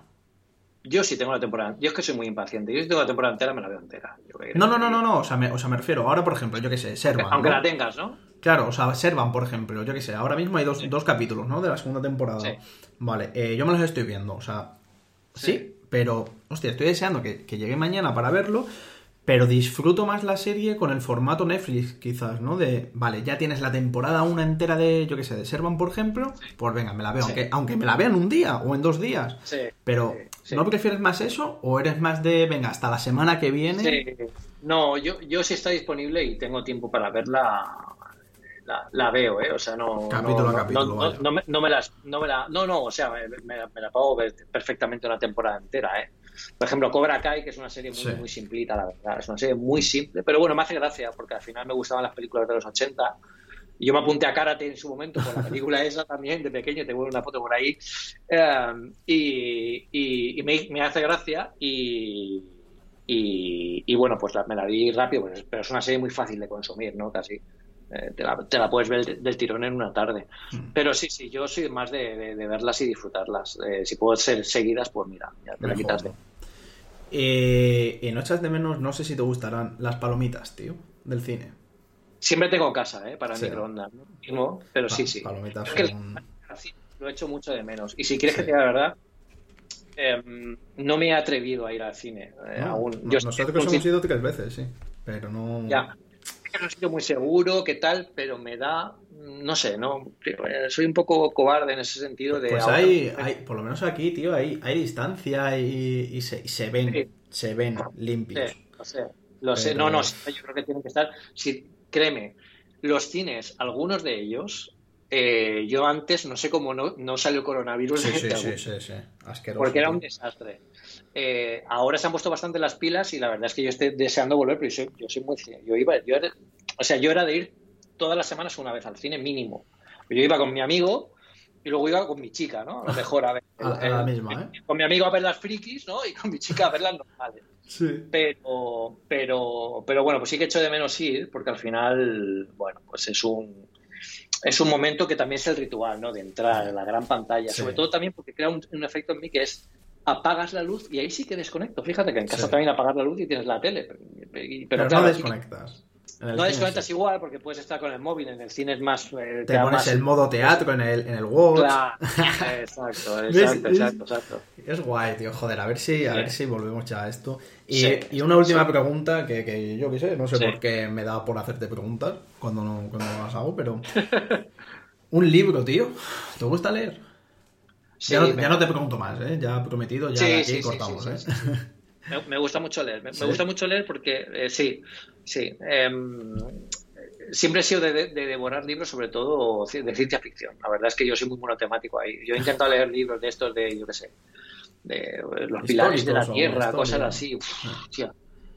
Speaker 4: Yo sí tengo la temporada. Yo es que soy muy impaciente. Yo si tengo la temporada entera me la veo entera. Yo creo que-
Speaker 2: No, no, no, no, no. O sea, me, o sea, me refiero. Ahora, por ejemplo, yo qué sé, Servan.
Speaker 4: Aunque
Speaker 2: ¿no?
Speaker 4: la tengas, ¿no?
Speaker 2: Claro, o sea, Servan, por ejemplo, yo qué sé, ahora mismo hay dos, dos capítulos, ¿no? De la segunda temporada.
Speaker 4: Sí.
Speaker 2: Vale, eh, yo me los estoy viendo, o sea, sí,
Speaker 4: Sí.
Speaker 2: pero, hostia, estoy deseando que, que llegue mañana para verlo, pero disfruto más la serie con el formato Netflix, quizás, ¿no? De, vale, ya tienes la temporada una entera de, yo qué sé, de Servan, por ejemplo, pues venga, me la veo,
Speaker 4: Sí.
Speaker 2: aunque, aunque me la vea en un día o en dos días.
Speaker 4: Sí.
Speaker 2: Pero. ¿no prefieres más eso o eres más de, venga, hasta la semana que viene?
Speaker 4: Sí. No, yo, yo si está disponible y tengo tiempo para verla, la, la veo, ¿eh? O sea, no.
Speaker 2: Capítulo
Speaker 4: no,
Speaker 2: a capítulo,
Speaker 4: no, no me, no me las. No, me la, no, no, o sea, me, me la puedo ver perfectamente una temporada entera, ¿eh? Por ejemplo, Cobra Kai, que es una serie muy,
Speaker 2: Sí.
Speaker 4: muy simplita, la verdad. Es una serie muy simple, pero bueno, me hace gracia porque al final me gustaban las películas de los 80. Y Yo me apunté a Karate en su momento por la película esa también, de pequeño, tengo una foto por ahí. Eh, y y- y me, me hace gracia y, y, y bueno, pues me la vi rápido, pues, pero es una serie muy fácil de consumir, ¿no? Casi. Eh, te, la, te la puedes ver del, del tirón en una tarde.
Speaker 2: Mm.
Speaker 4: Pero sí, sí, yo soy más de, de- de verlas y disfrutarlas. Eh, si puedo ser seguidas, pues mira, ya te la quitas de...
Speaker 2: Eh, y no echas de menos, no sé si te gustarán las palomitas, tío, del cine.
Speaker 4: Siempre tengo casa, ¿eh? Para
Speaker 2: Sí.
Speaker 4: microondas, ¿no? Mismo, pero sí, sí.
Speaker 2: Palomitas
Speaker 4: que
Speaker 2: son...
Speaker 4: Sí, lo echo mucho de menos. Y si quieres
Speaker 2: Sí.
Speaker 4: que te diga la verdad, em, no me he atrevido a ir al cine eh,
Speaker 2: ¿no?
Speaker 4: aún.
Speaker 2: No-
Speaker 4: Yo
Speaker 2: Nosotros hemos ido tres veces, sí. Pero no...
Speaker 4: Ya. Es un sitio muy seguro, ¿qué tal? Pero me da, no sé, no soy un poco cobarde en ese sentido de
Speaker 2: Pues
Speaker 4: ahora-
Speaker 2: hay, hay, por lo menos aquí, tío, hay, hay distancia y, y se, y se ven,
Speaker 4: Sí.
Speaker 2: se ven limpios.
Speaker 4: Sí, lo sé, lo sé. No, no, yo creo que tienen que estar. Sí, créeme, los cines, algunos de ellos, eh, yo antes no sé cómo no, no salió coronavirus
Speaker 2: Sí,
Speaker 4: de
Speaker 2: sí, sí,
Speaker 4: algunos,
Speaker 2: sí, sí. Asqueroso.
Speaker 4: porque era un desastre. Eh, ahora se han puesto bastante las pilas y la verdad es que yo estoy deseando volver, pero yo soy, yo soy muy yo iba, yo era- o sea, yo era de ir todas las semanas una vez al cine mínimo. Yo iba con mi amigo y luego iba con mi chica, ¿no? A lo mejor a ver.
Speaker 2: A, a la misma, ¿eh?
Speaker 4: Con mi amigo a ver las frikis, ¿no? Y con mi chica a ver las normales.
Speaker 2: Sí.
Speaker 4: Pero, pero, pero bueno, pues sí que echo de menos ir, porque al final, bueno, pues es un es un momento que también es el ritual, ¿no? De entrar en la gran pantalla.
Speaker 2: Sí.
Speaker 4: Sobre todo también porque crea un, un efecto en mí que es apagas la luz y ahí sí que desconecto. Fíjate que en casa
Speaker 2: Sí.
Speaker 4: también apagas la luz y tienes la tele. Pero,
Speaker 2: Pero,
Speaker 4: pero
Speaker 2: no
Speaker 4: claro,
Speaker 2: desconectas.
Speaker 4: No desconectas
Speaker 2: sí.
Speaker 4: igual porque puedes estar con el móvil. En el cine es más. eh,
Speaker 2: Te pones
Speaker 4: más-
Speaker 2: el modo teatro en el, en el Watch.
Speaker 4: Claro, exacto, exacto, exacto, exacto.
Speaker 2: Es guay, tío. Joder, a ver si, a
Speaker 4: Sí.
Speaker 2: ver si volvemos ya a esto. Y, y una última pregunta que, que yo qué sé, no sé por qué me da por hacerte preguntas cuando no, cuando no las hago, pero. Un libro, tío. ¿Te gusta leer?
Speaker 4: Sí,
Speaker 2: ya, no,
Speaker 4: me-
Speaker 2: ya no te pregunto más, ¿eh? Ya prometido, ya
Speaker 4: Sí,
Speaker 2: aquí cortamos, ¿eh?
Speaker 4: me, gusta mucho leer. Me, gusta mucho leer porque, eh, sí, sí. Em, siempre he sido de, devorar libros, sobre todo de ciencia ficción. La verdad es que yo soy muy monotemático ahí. Yo he intentado leer libros de estos de, yo qué sé, de los pilares de la Tierra, cosas así.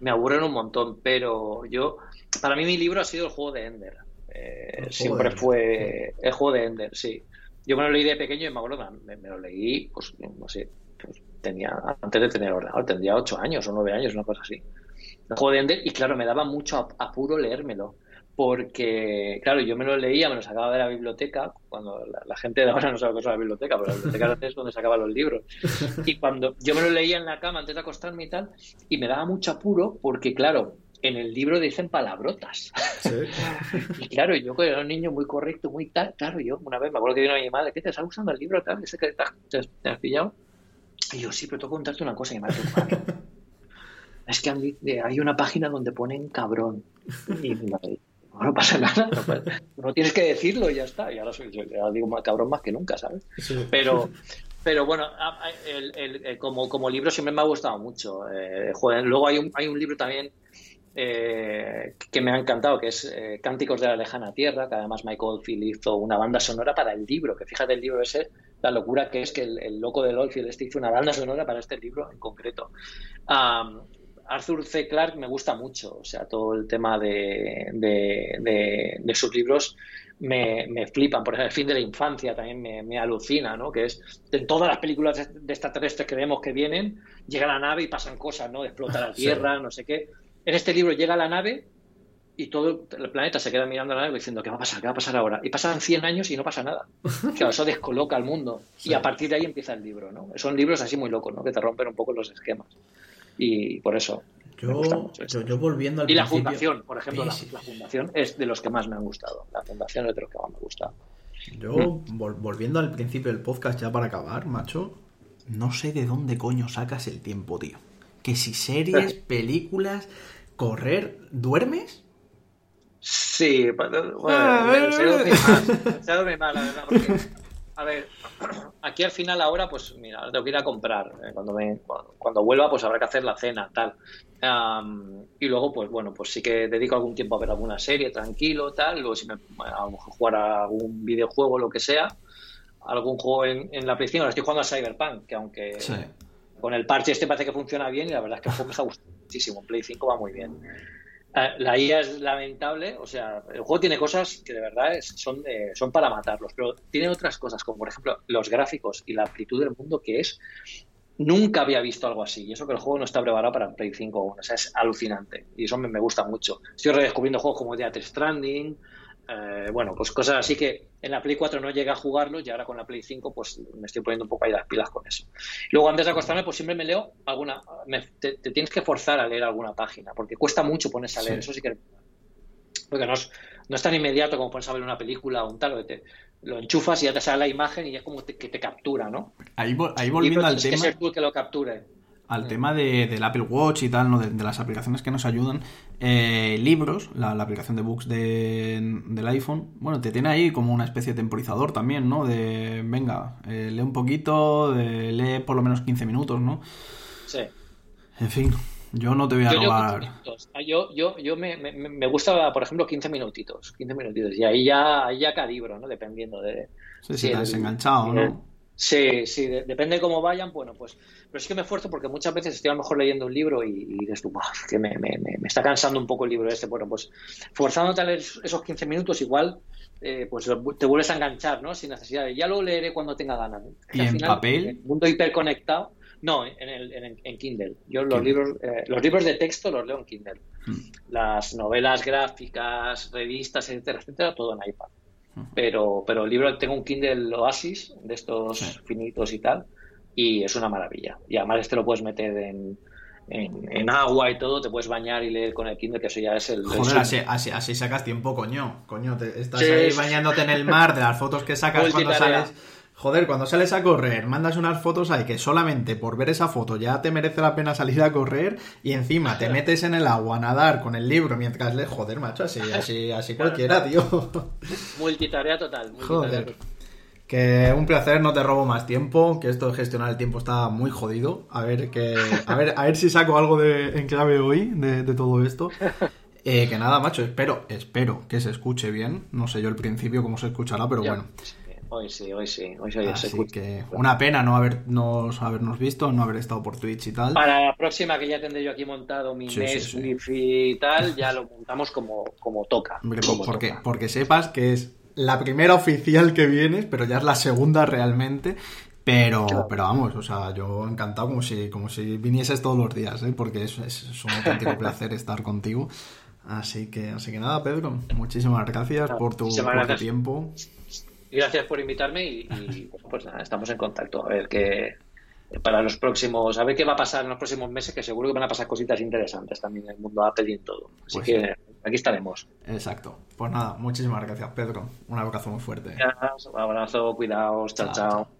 Speaker 4: me aburren un montón, pero yo, para mí mi libro ha sido el juego de Ender. Eh, siempre fue el juego de Ender, sí. Yo me lo leí de pequeño y me acuerdo, me, me lo leí, pues no sé, pues, tenía, antes de tener ordenador, tendría ocho años o nueve años, una cosa así. El juego de Ender, y claro, me daba mucho apuro leérmelo porque, claro, yo me lo leía, me lo sacaba de la biblioteca, cuando la, gente de ahora no sabe qué es la biblioteca, pero la biblioteca es donde sacaba los libros. Y cuando yo me lo leía en la cama antes de acostarme y tal, y me daba mucho apuro porque, claro, en el libro dicen palabrotas. y claro, yo que era un niño muy correcto, muy tal, claro, yo una vez me acuerdo que vino mi madre, ¿qué te estás usando el libro tal? ¿Ese que te, has pillado? Y yo, sí, pero tengo que contarte una cosa, y madre, es que hay una página donde ponen cabrón. Y mi madre, no pasa nada, no, tienes que decirlo y ya está. Y ahora soy, yo digo más cabrón más que nunca, ¿sabes? Pero, pero bueno, el, como, como libro siempre me ha gustado mucho. Eh, luego hay un, hay un libro también eh, que me ha encantado, que es eh, Cánticos de la Lejana Tierra, que además Michael Oldfield hizo una banda sonora para el libro, que fíjate el libro ese, la locura que es que el, loco de Oldfield este hizo una banda sonora para este libro en concreto. Arthur C. Clarke me gusta mucho, o sea, todo el tema de, de, sus libros me, me, flipan. Por ejemplo, El fin de la infancia también me, alucina, ¿no? Que es, en todas las películas de extraterrestres que vemos que vienen, llega la nave y pasan cosas, ¿no? Explota la Tierra, no sé qué. En este libro llega la nave y todo el planeta se queda mirando a la nave diciendo, ¿qué va a pasar? ¿Qué va a pasar ahora? Y pasan 100 años y no pasa nada. Claro, eso descoloca al mundo. Y a partir de ahí empieza el libro, ¿no? Son libros así muy locos, ¿no? Que te rompen un poco los esquemas y por eso.
Speaker 2: Yo, yo, volviendo al
Speaker 4: Y la fundación, por ejemplo, la, fundación es de los que más me han gustado. La fundación es de los que más me ha gustado.
Speaker 2: Yo, volviendo al principio del podcast ya para acabar, macho, no sé de dónde coño sacas el tiempo, tío. Que si series, películas, correr, ¿duermes?
Speaker 4: Sí, bueno, ah, se duerme mal, la verdad, porque a ver, aquí al final ahora, pues mira, tengo que ir a comprar. Eh, cuando, me, cuando, vuelva, pues habrá que hacer la cena, tal. y luego, pues bueno, pues sí que dedico algún tiempo a ver alguna serie, tranquilo, tal. Luego si me a lo mejor jugar a algún videojuego, lo que sea. Algún juego en, la PlayStation. Ahora estoy jugando a Cyberpunk, que aunque con el parche este parece que funciona bien y la verdad es que el juego está gustando muchísimo. Play 5 va muy bien. Eh, la IA es lamentable, o sea, el juego tiene cosas que de verdad son, son para matarlos, pero tiene otras cosas, como por ejemplo los gráficos y la amplitud del mundo que es. Nunca había visto algo así, y eso que el juego no está preparado para Play 5 o sea, es alucinante, y eso me, me gusta mucho. Estoy redescubriendo juegos como Death Stranding, eh, bueno, pues cosas así que en la Play 4 no llega a jugarlo y ahora con la Play 5 pues me estoy poniendo un poco ahí las pilas con eso. Luego antes de acostarme pues siempre me leo alguna, te, tienes que forzar a leer alguna página porque cuesta mucho ponerse a leer, eso sí que... Porque no es, no es tan inmediato como ponerse a ver una película o un tal, te, lo enchufas y ya te sale la imagen y es como que te captura, ¿no?
Speaker 2: Ahí, ahí volviendo al tema...
Speaker 4: Que ser tú que lo capture
Speaker 2: al tema de, del Apple Watch y tal, ¿no? de, las aplicaciones que nos ayudan, eh, libros, la, aplicación de books de, del iPhone, bueno, te tiene ahí como una especie de temporizador también, ¿no? De, venga, eh, lee un poquito, de, lee por lo menos 15 minutos, ¿no?
Speaker 4: Sí.
Speaker 2: En fin, yo no te voy a robar.
Speaker 4: Ah, yo, yo, yo me, me, me, gusta, por ejemplo, 15 minutitos, 15 minutitos, y ahí ya, ahí ya calibro, ¿no? Dependiendo de...
Speaker 2: Sí, si sí, enganchado, ¿no?
Speaker 4: Sí, sí, depende de cómo vayan, bueno, pues, pero es que me esfuerzo porque muchas veces estoy a lo mejor leyendo un libro y, y dices tú, que me, me, me, está cansando un poco el libro este, bueno, pues forzándote a leer esos 15 minutos igual, eh, pues te vuelves a enganchar, ¿no? Sin necesidad de, ya lo leeré cuando tenga ganas.
Speaker 2: ¿Y en papel?
Speaker 4: En el mundo hiperconectado, no, en, el, en, Kindle. Yo los libros, eh, los libros de texto los leo en Kindle. Hmm. Las novelas gráficas, revistas, etcétera, etcétera, todo en iPad. Pero, pero el libro, tengo un Kindle Oasis de estos finitos y tal, y es una maravilla. Y además este lo puedes meter en, en, agua y todo, te puedes bañar y leer con el Kindle, que eso ya es el...
Speaker 2: Joder, así, así, sacas tiempo, coño. Coño, te, estás ahí bañándote en el mar, de las fotos que sacas cuando sales Joder, cuando sales a correr, mandas unas fotos ahí que solamente por ver esa foto ya te merece la pena salir a correr y encima te metes en el agua a nadar con el libro mientras lees. Joder, macho, así, así, así cualquiera, tío.
Speaker 4: Multitarea total. Multitarea
Speaker 2: Joder. Que un placer, no te robo más tiempo, que esto de gestionar el tiempo está muy jodido. A ver que, a ver, a ver si saco algo de, en clave hoy de, de todo esto. Eh, que nada, macho, espero, espero que se escuche bien. No sé yo el principio cómo se escuchará, pero
Speaker 4: Ya,
Speaker 2: bueno.
Speaker 4: Sí, Hoy sí, hoy sí, hoy sí,
Speaker 2: Así que una pena no habernos, habernos visto, no haber estado por Twitch y tal.
Speaker 4: Para la próxima que ya tendré yo aquí montado mi
Speaker 2: Sí,
Speaker 4: mes,
Speaker 2: sí, sí.
Speaker 4: wifi y tal, ya lo montamos como, como toca.
Speaker 2: Hombre,
Speaker 4: como
Speaker 2: porque,
Speaker 4: toca.
Speaker 2: porque sepas que es la primera oficial que vienes, pero ya es la segunda realmente. Pero,
Speaker 4: Claro.
Speaker 2: pero vamos, o sea, yo encantado como si, como si vinieses todos los días, ¿eh? porque es, es- es un auténtico placer estar contigo. Así que, así que nada, Pedro, muchísimas gracias por tu, por tiempo.
Speaker 4: Y Gracias por invitarme y, pues nada, estamos en contacto. A ver qué para los próximos, a ver qué va a pasar en los próximos meses, que seguro que van a pasar cositas interesantes también en el mundo Apple y en todo. Así
Speaker 2: Pues
Speaker 4: que aquí estaremos.
Speaker 2: Exacto. Pues nada, muchísimas gracias, Pedro. Un abrazo muy fuerte.
Speaker 4: Gracias, Un abrazo, cuidaos, chao,
Speaker 2: Chao,
Speaker 4: chao.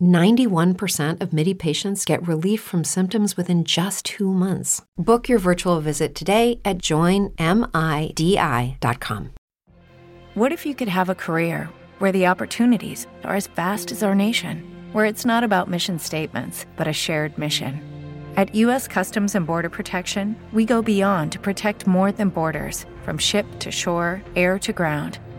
Speaker 1: 91% of MIDI patients get relief from symptoms within just two months. Book your virtual visit today at joinmidi.com.
Speaker 5: What if you could have a career where the opportunities are as vast as our nation, where it's not about mission statements, but a shared mission? At U.S. Customs and Border Protection, we go beyond to protect more than borders from ship to shore, air to ground.